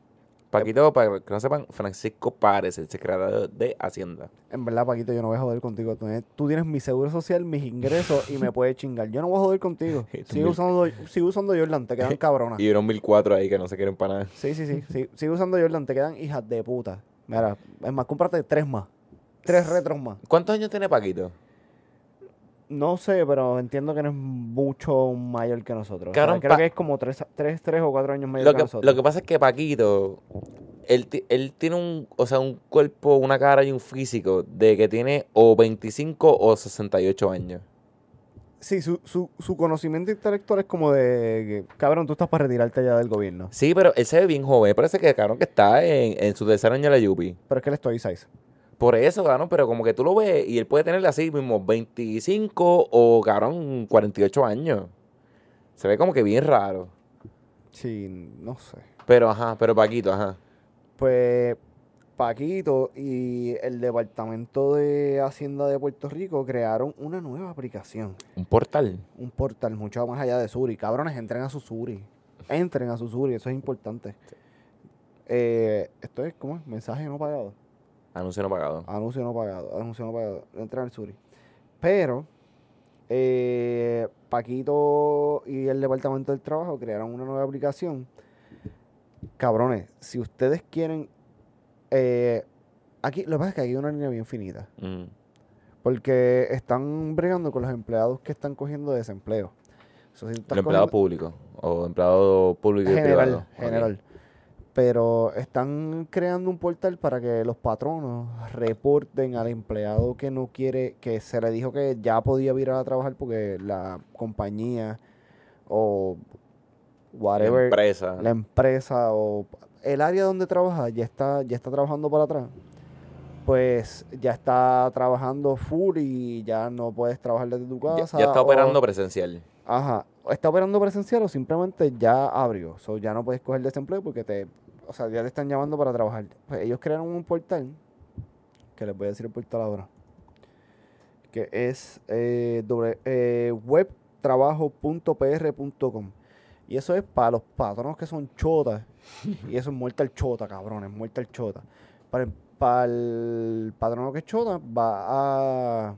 Paquito, para que no sepan, Francisco Párez, el secretario de Hacienda. En verdad, Paquito, yo no voy a joder contigo. Tú tienes, tú tienes mi seguro social, mis ingresos y me puedes chingar. Yo no voy a joder contigo. Mil- usando, sigue usando Jordan, te quedan cabronas. Y unos 1004 ahí que no se quieren para nada. Sí, sí, sí, sí. Sigue usando Jordan, te quedan hijas de puta. Mira, es más, cómprate tres más. Tres retros más. ¿Cuántos años tiene Paquito? No sé, pero entiendo que no es mucho mayor que nosotros. O sea, Cabrón, creo que es como tres, tres, tres o cuatro años mayor Lo que, que, nosotros. lo que pasa es que Paquito, él, él tiene un, o sea, un cuerpo, una cara y un físico de que tiene o 25 o 68 años. Sí, su, su, su conocimiento intelectual es como de que, cabrón, tú estás para retirarte ya del gobierno. Sí, pero él se ve bien joven. Parece que, cabrón, que está en, en su tercer año de la Yupi. Pero es que él estoy size. Por eso, cabrón, pero como que tú lo ves y él puede tener así mismo 25 o, cabrón, 48 años. Se ve como que bien raro. Sí, no sé. Pero, ajá, pero Paquito, ajá. Pues Paquito y el Departamento de Hacienda de Puerto Rico crearon una nueva aplicación. Un portal. Un portal mucho más allá de Suri. Cabrones, entren a su Suri. Entren a su Suri, eso es importante. Eh, esto es, ¿cómo es? Mensaje no pagado. Anuncio no pagado. Anuncio no pagado, anuncio no pagado. Entran al Suri. Pero, eh, Paquito y el Departamento del Trabajo crearon una nueva aplicación. Cabrones, si ustedes quieren. Eh, aquí, lo que pasa es que aquí hay una línea bien finita. Mm. Porque están bregando con los empleados que están cogiendo desempleo. So, si estás El empleado cogiendo- público. O empleado público y general, privado. Ok. general. Pero están creando un portal para que los patronos reporten al empleado que no quiere, que se le dijo que ya podía virar a trabajar porque la compañía o La whatever, empresa. la empresa o el área donde trabaja ya está, ya está trabajando para atrás. Pues ya está trabajando full y ya no puedes trabajar desde tu casa. ya está o- operando presencial. Ajá. o Está operando presencial o simplemente ya abrió. So, ya no puedes coger desempleo porque te. O sea, ya te están llamando para trabajar. Pues ellos crearon un portal. Que les voy a decir el portal ahora. Que es eh, doble- eh, webtrabajo.pr.com. Y eso es para los patronos que son chotas. y eso es muerta el chota, cabrones. Muerta el chota. Para el, para el que es chota, va a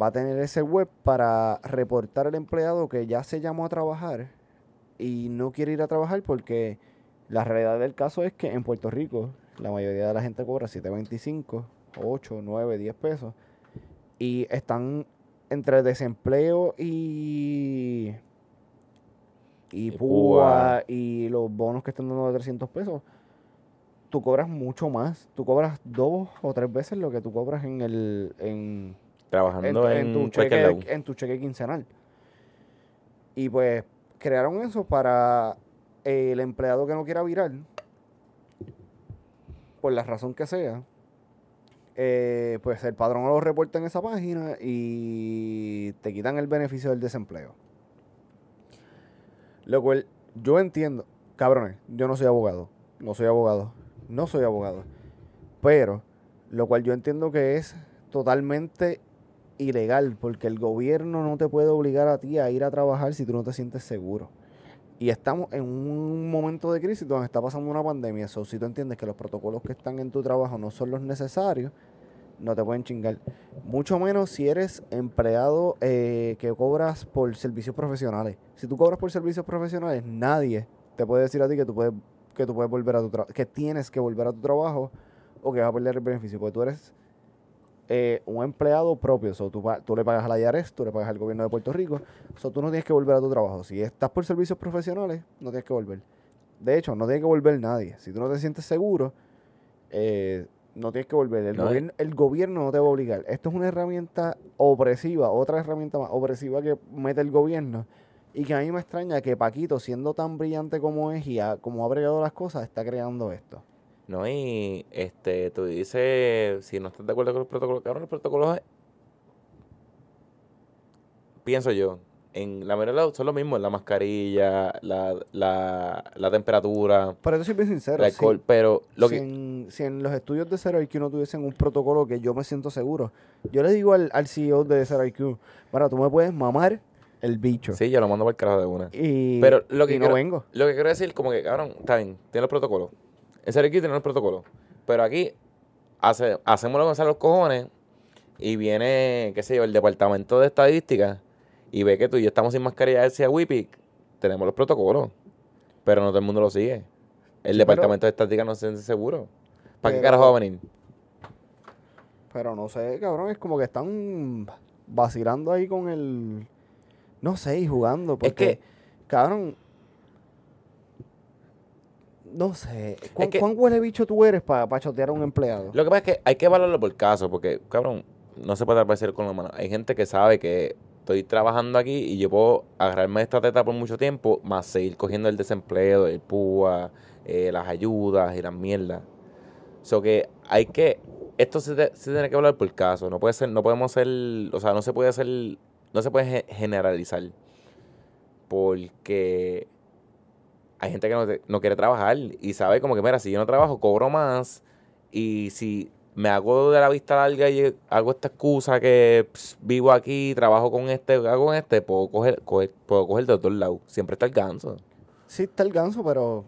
va a tener ese web para reportar al empleado que ya se llamó a trabajar y no quiere ir a trabajar porque la realidad del caso es que en Puerto Rico la mayoría de la gente cobra 7.25, 8, 9, 10 pesos y están entre desempleo y y Y púa y los bonos que están dando de 300 pesos tú cobras mucho más tú cobras dos o tres veces lo que tú cobras en el en Trabajando en, en tu cheque, lado. en tu cheque quincenal. Y pues crearon eso para el empleado que no quiera virar, por la razón que sea, eh, pues el padrón lo reporta en esa página y te quitan el beneficio del desempleo. Lo cual yo entiendo, cabrones, yo no soy abogado, no soy abogado, no soy abogado, pero lo cual yo entiendo que es totalmente ilegal porque el gobierno no te puede obligar a ti a ir a trabajar si tú no te sientes seguro. Y estamos en un momento de crisis donde está pasando una pandemia. So, si tú entiendes que los protocolos que están en tu trabajo no son los necesarios, no te pueden chingar. Mucho menos si eres empleado eh, que cobras por servicios profesionales. Si tú cobras por servicios profesionales, nadie te puede decir a ti que tú puedes, que tú puedes volver a tu que tienes que volver a tu trabajo o que vas a perder el beneficio, porque tú eres eh, un empleado propio. So, tú, tú le pagas a la IARES, tú le pagas al gobierno de Puerto Rico. So, tú no tienes que volver a tu trabajo. Si estás por servicios profesionales, no tienes que volver. De hecho, no tiene que volver nadie. Si tú no te sientes seguro, eh, no tienes que volver. El, No, gobierno, el gobierno no te va a obligar. Esto es una herramienta opresiva, otra herramienta más opresiva que mete el gobierno. Y que a mí me extraña que Paquito, siendo tan brillante como es y como ha bregado las cosas, está creando esto. No, y este, tú dices, si no estás de acuerdo con los protocolos, cabrón, los protocolos, pienso yo, en la mayoría son lo mismo, la mascarilla, la, la, la temperatura, Pero yo soy bien sincero. el si- pero lo si, que... en, si en los estudios de Zero IQ no tuviesen un protocolo que yo me siento seguro, yo le digo al, al CEO de Zero IQ, para tú me puedes mamar el bicho. Sí, yo lo mando para el carajo de una. Y, Pero lo que y no quiero- vengo. Lo que quiero decir, como que, cabrón, está bien, tiene los protocolos. En serio, aquí tiene los protocolos. Pero aquí hace, hacemos lo que los cojones y viene, qué sé yo, el departamento de estadística y ve que tú y yo estamos sin mascarilla hacia WIPIC, tenemos los protocolos. Pero no todo el mundo lo sigue. El Sí, departamento de estadística no se siente seguro. ¿Para qué carajo va a venir? Pero no sé, cabrón, es como que están vacilando ahí con el... No sé, y jugando. Porque, que- cabrón... No sé. ¿Cuán, que- cuán huele bicho tú eres para chotear a un empleado? Lo que pasa es que hay que evaluarlo por caso, porque, cabrón, no se puede aparecer con la mano. Hay gente que sabe que estoy trabajando aquí y yo puedo agarrarme esta teta por mucho tiempo, más seguir cogiendo el desempleo, el PUA, eh, las ayudas y las mierdas. So que hay que, esto se, tiene que hablar por caso, no puede ser, no podemos ser, o sea, no se puede hacer, no se puede ge- generalizar. Porque hay gente que no, no quiere trabajar y sabe como que, mira, si yo no trabajo, cobro más. Y si me hago de la vista larga y hago esta excusa que ps, vivo aquí, trabajo con este, hago con este, puedo coger, coger- puedo coger de otro lado. Siempre está el ganso. Sí está el ganso, pero...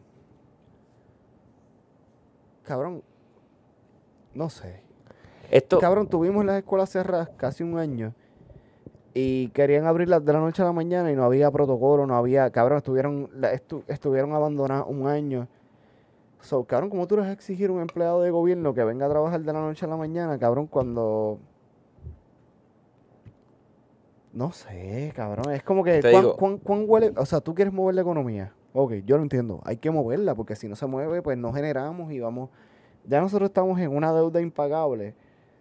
Cabrón. No sé. Esto, Cabrón, tuvimos las escuelas cerradas casi un año y querían abrirlas de la noche a la mañana y no había protocolo, no había, cabrón, estuvieron, estu- estuvieron abandonadas un año. So, cabrón, ¿cómo tú vas a exigir a un empleado de gobierno que venga a trabajar de la noche a la mañana, cabrón, cuando... No sé, cabrón, es como que, Te ¿cuán, digo- cuán- cuán huele? O sea, tú quieres mover la economía. Ok, yo lo entiendo, hay que moverla porque si no se mueve, pues no generamos y vamos... Ya nosotros estamos en una deuda impagable.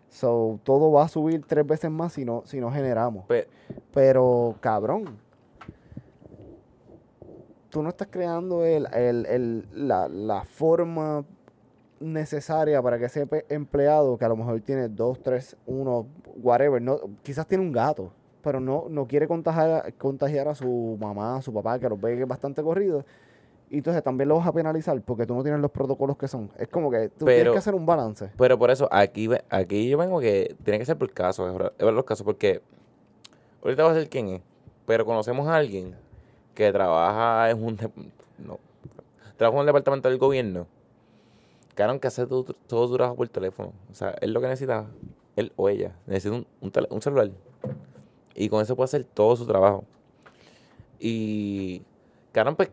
So, todo va a subir tres veces más si no, si no generamos. pe- Pero, cabrón, tú no estás creando el, el- el- la, la forma necesaria para que ese empleado, que a lo mejor tiene dos, tres, uno, whatever, no, quizás tiene un gato, pero no, no quiere contagiar, contagiar a su mamá, a su papá, que los ve bastante corrido. Y entonces también lo vas a penalizar porque tú no tienes los protocolos que son. Es como que tú tienes que hacer un balance. pero por eso, aquí, aquí yo vengo que tiene que ser por caso, es ver- es ver los casos, porque ahorita va a ser quién es, pero conocemos a alguien que trabaja en un, no, trabaja en un departamento del gobierno, Claro, que hace todo, todo su trabajo por teléfono. O sea, él lo que necesita, él o ella, necesita un, un, un celular. Y con eso puede hacer todo su trabajo. Y, cabrón, pues,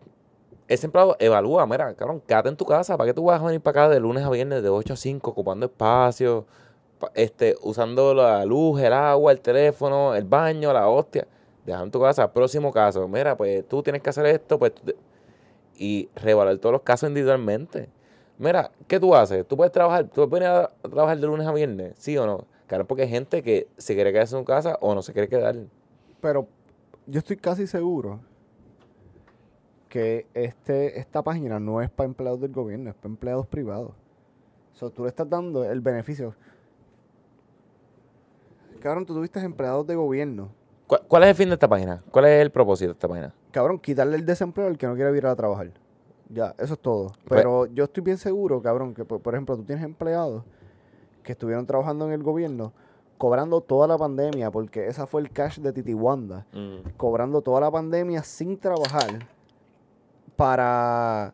ese empleado evalúa, mira, cabrón, quédate en tu casa, ¿para qué tú vas a venir para acá de lunes a viernes de 8 a 5, ocupando espacio, pa- este, usando la luz, el agua, el teléfono, el baño, la hostia? Deja en tu casa, próximo caso, mira, pues tú tienes que hacer esto, pues, y reevaluar todos los casos individualmente. Mira, ¿qué tú haces? ¿Tú puedes trabajar, tú puedes venir a trabajar de lunes a viernes? ¿Sí o no? Claro, porque hay gente que se quiere quedar en su casa o no se quiere quedar. Pero yo estoy casi seguro que este, esta página no es para empleados del gobierno, es para empleados privados. O sea, tú le estás dando el beneficio. Cabrón, tú tuviste empleados de gobierno. ¿Cuál, cuál es el fin de esta página? ¿Cuál es el propósito de esta página? Cabrón, quitarle el desempleo al que no quiere ir a trabajar. Ya, eso es todo. Pues- Pero yo estoy bien seguro, cabrón, que por, por ejemplo tú tienes empleados que estuvieron trabajando en el gobierno cobrando toda la pandemia, porque esa fue el cash de Titi Wanda. cobrando toda la pandemia sin trabajar para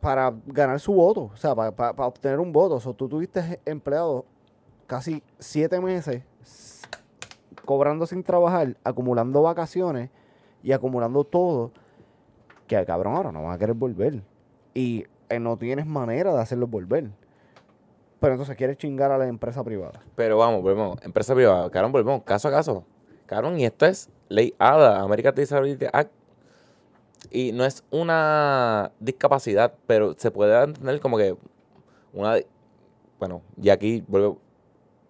para ganar su voto, o sea, para, para- para obtener un voto. O sea, tú tuviste empleados casi siete meses cobrando sin trabajar, acumulando vacaciones y acumulando todo, que cabrón ahora no van a querer volver. Y eh, no tienes manera de hacerlos volver. Pero entonces quieres chingar a la empresa privada. Pero vamos, volvemos. Empresa privada. Cabrón, volvemos. Caso a caso. Cabrón, y esto es ley ADA, American Disability Act. Y no es una discapacidad, pero se puede entender como que una... Bueno, y aquí vuelvo...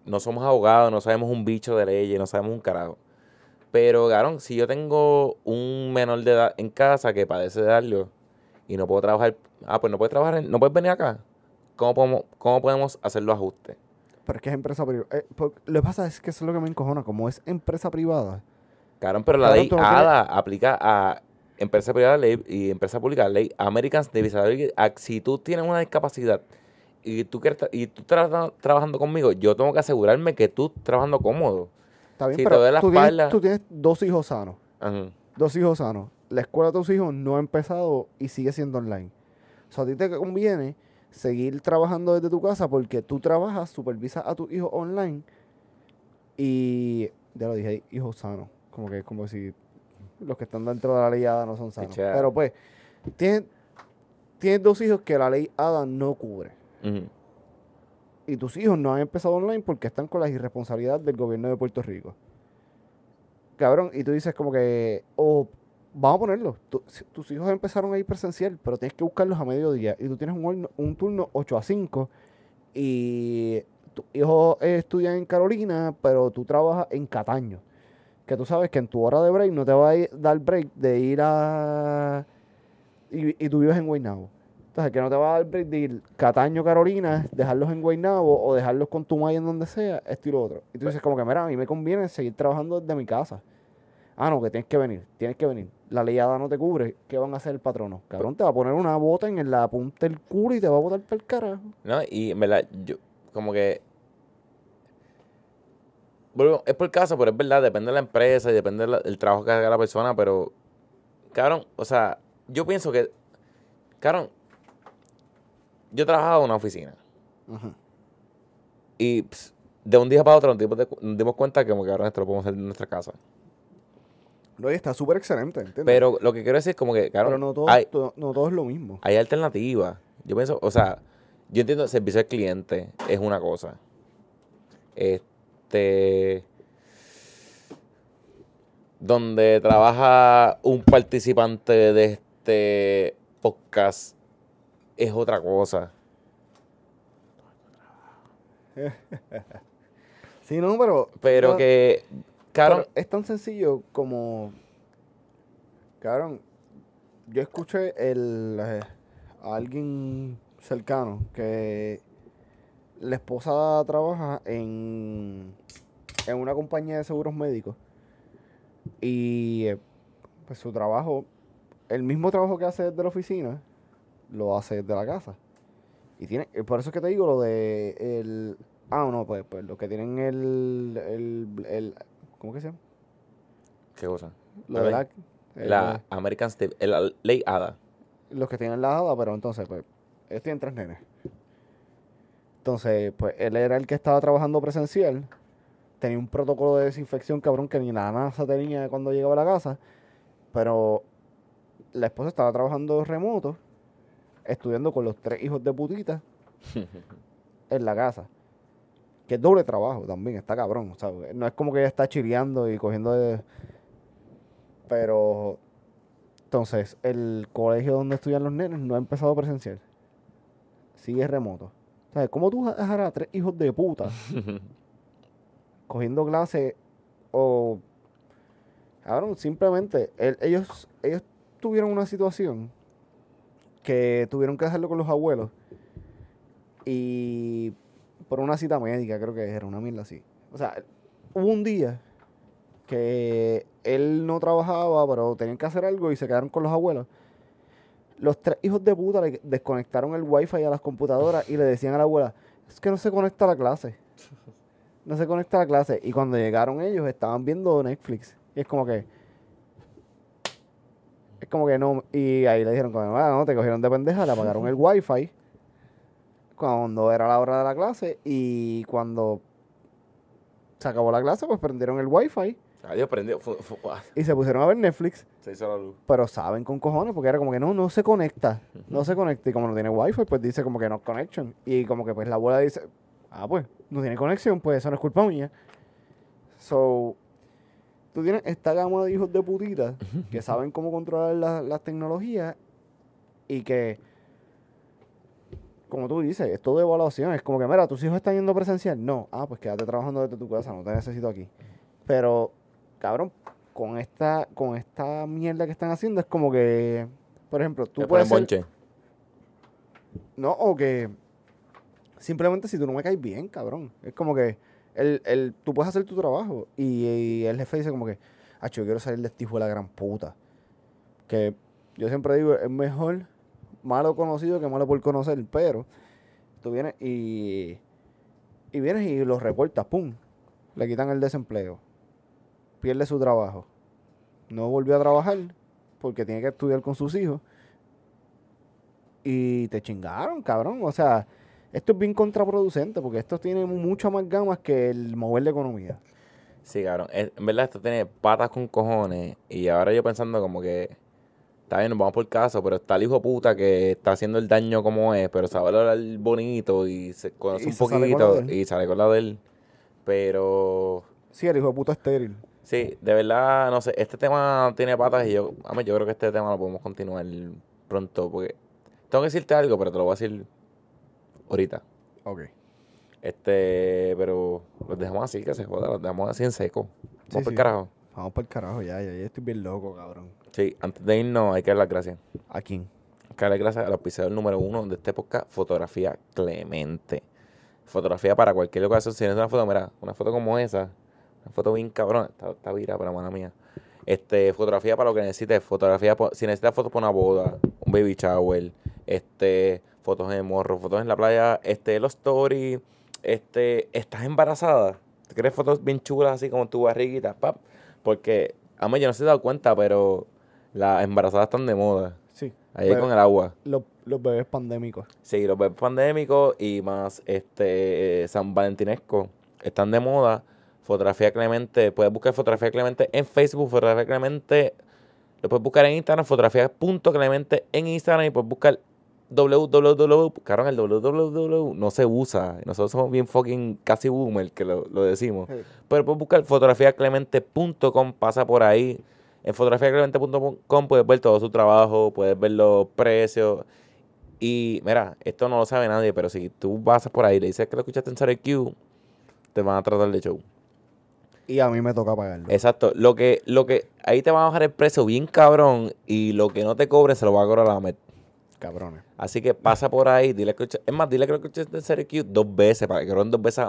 No somos abogados, no sabemos un bicho de leyes, no sabemos un carajo. Pero, cabrón, si yo tengo un menor de edad en casa que padece de algo y no puedo trabajar... Ah, pues no puedes trabajar, en- no puedes venir acá. ¿Cómo podemos, cómo podemos hacer los ajustes? Pero es que es empresa privada. Eh, lo que pasa es que eso es lo que me encojona. Como es empresa privada, Cabrón, pero la ley no ADA aplica a empresa privada ley y empresa pública, ley Americans Disability Act. Si tú tienes una discapacidad y tú quieres tra- y tú estás tra- trabajando conmigo, yo tengo que asegurarme que tú estás trabajando cómodo. está bien, Si pero te la tú, tienes, espalda- tú tienes dos hijos sanos. Ajá. Dos hijos sanos. La escuela de tus hijos no ha empezado y sigue siendo online. O sea, a ti te conviene seguir trabajando desde tu casa porque tú trabajas, supervisas a tus hijos online y ya lo dije, hijos sanos. Como que es como si los que están dentro de la ley ADA no son sanos. Pero pues, tienes, tienes dos hijos que la ley ADA no cubre. Y tus hijos no han empezado online porque están con las irresponsabilidades del gobierno de Puerto Rico. Cabrón, y tú dices como que, o vamos a ponerlo, tus hijos empezaron a ir presencial, pero tienes que buscarlos a mediodía y tú tienes un, turno 8 a 5 y tus hijos estudian en Carolina, pero tú trabajas en Cataño. Que tú sabes que en tu hora de break no te va a ir- dar break de ir a... Y, y tú vives en Guaynabo. Entonces, que no te va a dar break de ir Cataño, Carolina, dejarlos en Guaynabo o dejarlos con tu maya en donde sea, esto y lo otro. Y tú dices, como que, mira, a mí me conviene seguir trabajando desde mi casa. Ah, no, que tienes que venir, tienes que venir. La leyada no te cubre. ¿Qué van a hacer el patrono? Cabrón, te va a poner una bota en la punta del culo y te va a botar para el carajo. ¿No? Y en verdad, yo, como que. Es por caso, pero es verdad, depende de la empresa y depende del trabajo que haga la persona, pero. Cabrón, o sea, yo pienso que. Cabrón, yo trabajaba en una oficina. Y ps, de un día para otro nos dimos, de- nos dimos cuenta que, como que ahora esto lo podemos hacer en nuestra casa. No, y está súper excelente, ¿entiendes? Pero lo que quiero decir es como que, cabrón, Pero no todo, hay, no todo es lo mismo. hay alternativas. Yo pienso, o sea, yo entiendo el servicio al cliente es una cosa. Este. Donde trabaja un participante de este podcast es otra cosa. Sí, no, pero... Pero no, que, cabrón, pero es tan sencillo como... Cabrón, yo escuché el, eh, a alguien cercano que la esposa trabaja en, en una compañía de seguros médicos y eh, pues su trabajo, el mismo trabajo que hace desde la oficina, lo hace desde la casa. Y tiene, eh, por eso es que te digo lo de el... Ah, no, pues, pues lo que tienen el, el, el ¿Cómo que se llama? ¿qué cosa? Lo A de ver, la, La eh, American State, la ley ADA. los que tienen la ADA, pero entonces, pues, ellos tienen tres nenes. Entonces, pues, él era el que estaba trabajando presencial. Tenía un protocolo de desinfección, cabrón, que ni la NASA tenía cuando llegaba a la casa. Pero la esposa estaba trabajando remoto, estudiando con los tres hijos de putita en la casa. Que es doble trabajo también, está cabrón. No es como que ella está chileando y cogiendo de... Pero entonces, el colegio donde estudian los nenes no ha empezado presencial. Sigue remoto. ¿Sabes? ¿Cómo tú dejarás a tres hijos de puta cogiendo clases o... Cabrón, simplemente, el- ellos, ellos tuvieron una situación que tuvieron que dejarlo con los abuelos y por una cita médica, creo que era una mierda así. O sea, hubo un día que él no trabajaba, pero tenían que hacer algo y se quedaron con los abuelos. Los tres hijos de puta le desconectaron el wifi a las computadoras y le decían a la abuela, es que no se conecta a la clase. No se conecta a la clase. Y cuando llegaron ellos estaban viendo Netflix. Y es como que... Es como que no... Y ahí le dijeron, como, "Ah, no, te cogieron de pendeja, le apagaron el wifi cuando era la hora de la clase y cuando se acabó la clase, pues prendieron el wifi Adiós, prendió. fu- fu- ah, y se pusieron a ver Netflix. Se hizo la luz. Pero saben con cojones, porque era como que no, no se conecta. No se conecta. Y como no tiene wifi, pues dice como que no connection. Y como que pues la abuela dice, Ah, pues, no tiene conexión, pues eso no es culpa mía. So, tú tienes esta gama de hijos de putita que saben cómo controlar la- las tecnologías y que, como tú dices, es todo evaluación. Es como que, mira, tus hijos están yendo presencial. No, ah, pues quédate trabajando desde tu casa, no te necesito aquí. Pero, cabrón, con esta, con esta mierda que están haciendo es como que, por ejemplo, tú puedes ser, no, o que simplemente si tú no me caes bien, cabrón. Es como que el, el, tú puedes hacer tu trabajo. Y, y el jefe dice como que, ah, yo quiero salir de este hijo de la gran puta. Que yo siempre digo, es mejor malo conocido que malo por conocer, pero tú vienes y, y vienes y los reportas, pum, le quitan el desempleo, pierde su trabajo, no volvió a trabajar porque tiene que estudiar con sus hijos. Y te chingaron, cabrón. O sea, esto es bien contraproducente porque esto tiene mucho más gamas que el mover la economía. Sí, cabrón. Es- en verdad esto tiene patas con cojones. Y ahora yo pensando como que... Está bien, nos vamos por caso, pero está el hijo puta que está haciendo el daño como es, pero sabe hablar bonito y se conoce Y un se poquito de y sale con la de él. Pero... Sí, el hijo de puta estéril. Sí, de verdad, no sé, este tema tiene patas y yo, a mí, yo creo que este tema lo podemos continuar pronto, porque tengo que decirte algo, pero te lo voy a decir ahorita. Ok. Este, pero los dejamos así, que se joda, los dejamos así en seco. Vamos Sí, por sí. carajo. Vamos para el carajo ya, ya, ya estoy bien loco, cabrón. Sí, antes de irnos hay que dar las gracias. ¿A quién? Hay que darle gracias al auspiciador número uno de este podcast, Fotografía Clemente. Fotografía para cualquier ocasión. Si necesitas una foto, mira, una foto como esa, una foto bien cabrón, está, está vira, pero mala mía. Este, fotografía para lo que necesites, fotografía, si necesitas fotos para una boda, un baby shower, este, fotos en morro, fotos en la playa, este, los stories, este, estás embarazada, ¿te quieres fotos bien chulas así como tu barriguita, pap? Porque, a mí yo no se he dado cuenta, pero las embarazadas están de moda. Sí. Ahí Bebé- con el agua. Los, los bebés pandémicos. Sí, los bebés pandémicos y más este San Valentinesco están de moda. Fotografía Clemente, puedes buscar Fotografía Clemente en Facebook, Fotografía Clemente, lo puedes buscar en Instagram, fotografía.clemente en Instagram y puedes buscar www, cabrón, el www no se usa. Nosotros somos bien fucking casi boomer que lo, lo decimos. Pero puedes buscar fotografiaclemente.com, pasa por ahí. En fotografiaclemente.com puedes ver todo su trabajo, puedes ver los precios. Y mira, esto no lo sabe nadie, pero si tú vas por ahí y le dices que lo escuchaste en Sarek Q, te van a tratar de show. Y a mí me toca pagarlo. Exacto. Lo que, lo que, ahí te van a bajar el precio bien cabrón y lo que no te cobre se lo va a cobrar a la MET. Cabrones. Así que pasa por ahí, dile que es más, dile que lo en Sarek Q dos veces para que cobren dos veces.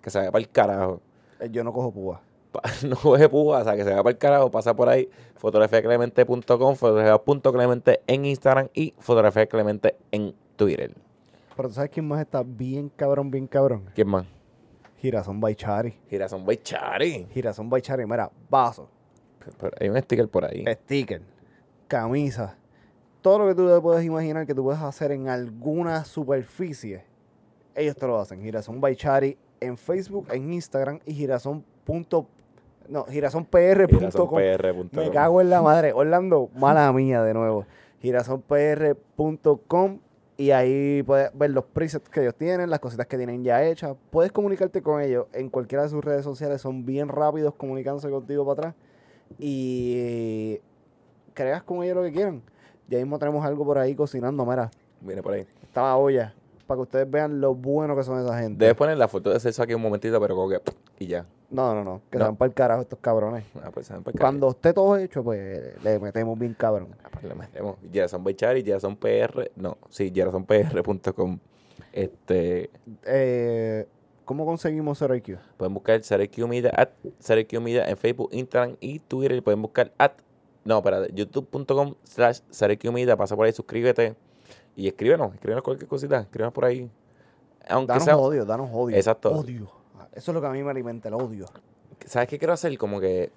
Que se vaya para el carajo. Eh, Yo no cojo púa. No coge púa, o sea, que se vaya para el carajo, pasa por ahí, fotografiaclemente.com, fotografía.clemente en Instagram y fotografía Clemente en Twitter. Pero tú sabes quién más está bien cabrón, bien cabrón. ¿Quién más? Girasón Baichari. Girasón Chari. Girasón Baichari, mira, vaso, Pero Hay un sticker por ahí. sticker, camisa, todo lo que tú te puedes imaginar que tú puedes hacer en alguna superficie, ellos te lo hacen. Girasón Baichari en Facebook, en Instagram y girasón. No, girasonpr.com. Me cago en la madre. Orlando, mala mía de nuevo. girasonpr.com y ahí puedes ver los presets que ellos tienen, las cositas que tienen ya hechas. Puedes comunicarte con ellos en cualquiera de sus redes sociales. Son bien rápidos comunicándose contigo para atrás. Y creas con ellos lo que quieran. Ya mismo tenemos algo por ahí cocinando. Mira, Viene por ahí. está la olla. Para que ustedes vean lo bueno que son esa gente. Debes poner la foto de sexo aquí un momentito, pero como que... Y ya. No, no, no. Que No. se van para el carajo estos cabrones. Ah, pues, ¿saben por qué? Cuando esté todo hecho, pues le metemos bien cabrón. Ah, pues le metemos. Gerson Bechari, Gerson PR. No, sí, gersonpr.com. Este... Eh, ¿Cómo conseguimos IQ? Pueden buscar Sarek Q Media, at Sarek Q Media en Facebook, Instagram y Twitter. Y pueden buscar at, no, espera, youtube.com slash Media. Pasa por ahí, suscríbete y escríbenos, escríbenos cualquier cosita, escríbenos por ahí. Aunque Danos sea, odio, danos odio. Exacto. Odio. Eso es lo que a mí me alimenta, el odio. ¿sabes qué quiero hacer? Como que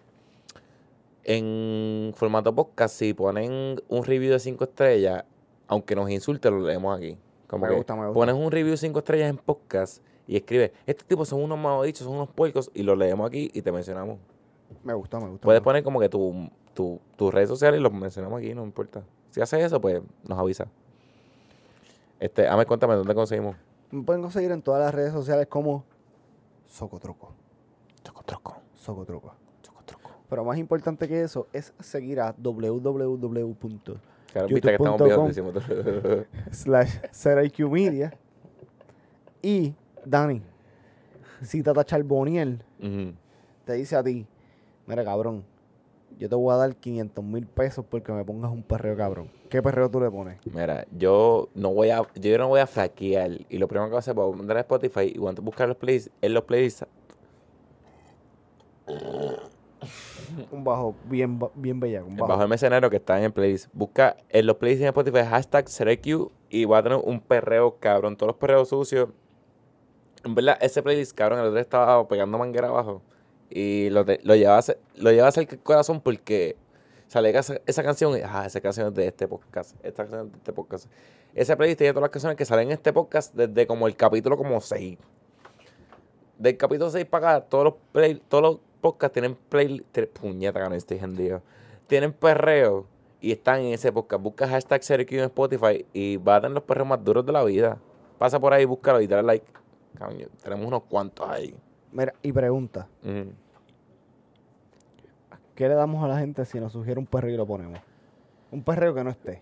en formato podcast, si ponen un review de 5 estrellas, aunque nos insulte, lo leemos aquí. Como Me que gusta, me gusta. pones un review de 5 estrellas en podcast y escribes, estos tipos son unos malditos, son unos puercos, y lo leemos aquí y te mencionamos. Me gusta, me gusta. Puedes poner como que tu, tu, tus redes sociales y los mencionamos aquí, no importa. Si haces eso, pues nos avisa. Este, Ame, cuéntame, ¿dónde conseguimos? Me pueden conseguir en todas las redes sociales como Socotroco. Chocotroco, Socotroco. chocotroco. Pero más importante que eso es seguir a www. Claro, viste que estamos decimos. slash Media. Y, Dani, si Tata Charboniel Ujú. te dice a ti, mira cabrón, yo te voy a dar 500 mil pesos porque me pongas un perreo cabrón. ¿Qué perreo tú le pones? Mira, yo no voy a, yo no voy a flaquear. Y lo primero que voy a hacer, voy a mandar a Spotify y cuando buscar los plays, en los plays, Un bajo bien, bien bellaco. Un bajo bajo. el mercenario que está en el playlist, busca en los playlists en Spotify hashtag SereQ y va a tener un perreo cabrón, todos los perreos sucios. En verdad, ese playlist, cabrón, el otro día estaba pegando manguera abajo y lo, te- lo hacer- lo cerca del corazón porque sale esa, esa canción y, ah, esa canción es de este podcast, esta canción es de este podcast. Ese playlist tiene todas las canciones que salen en este podcast desde como el capítulo como 6. Del capítulo 6 para acá, todos los, play- todos los podcasts tienen play... Puñeta, que no estoy hendido. Tienen perreo y están en ese podcast. Busca hashtag SereQ en Spotify y va a tener los perreos más duros de la vida. Pasa por ahí, búscalo y dale like. Coño, tenemos unos cuantos ahí. Mira, y pregunta. ¿Qué le damos a la gente si nos sugiere un perreo y lo ponemos? Un perreo que no esté.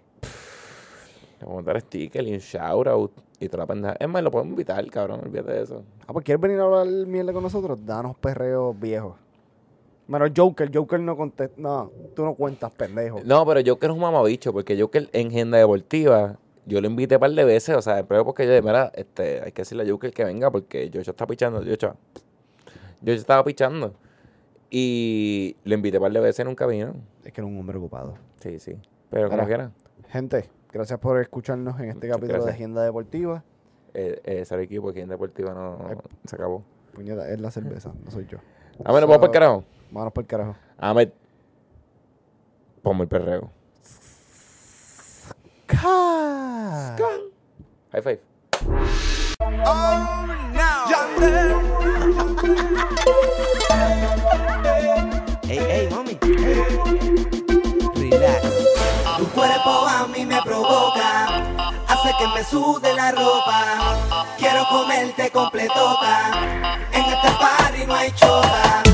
Le vamos a dar sticker y un shoutout y toda la pendeja. Es más, lo podemos invitar, cabrón, olvídate de eso. Ah, pues ¿quieres venir a hablar mierda con nosotros? Danos perreos viejos. Bueno, Joker, Joker no contesta. No, tú no cuentas, pendejo. No, pero Joker es un mamabicho, porque Joker en Agenda Deportiva, yo lo invité un par de veces, o sea, pero porque yo mira, este, hay que decirle a Joker que venga, porque Jocho está pichando, Jocho, Jocho estaba pichando. Y lo invité un par de veces y nunca vino. Es que era un hombre ocupado. Sí, sí. Pero como Mira. quiera, Gente, gracias por escucharnos en este capítulo de. Agenda Deportiva. eh, eh, equipo aquí en Deportiva no, Ay. se acabó. Puñeta, es la cerveza, no soy yo. A ver, vamos para el carajo. Vámonos por el carajo. Ahmed, ponme el perreo. High five. Ey, a mí me provoca, hace que me sude la ropa. Quiero comerte completota, en este party no hay chota.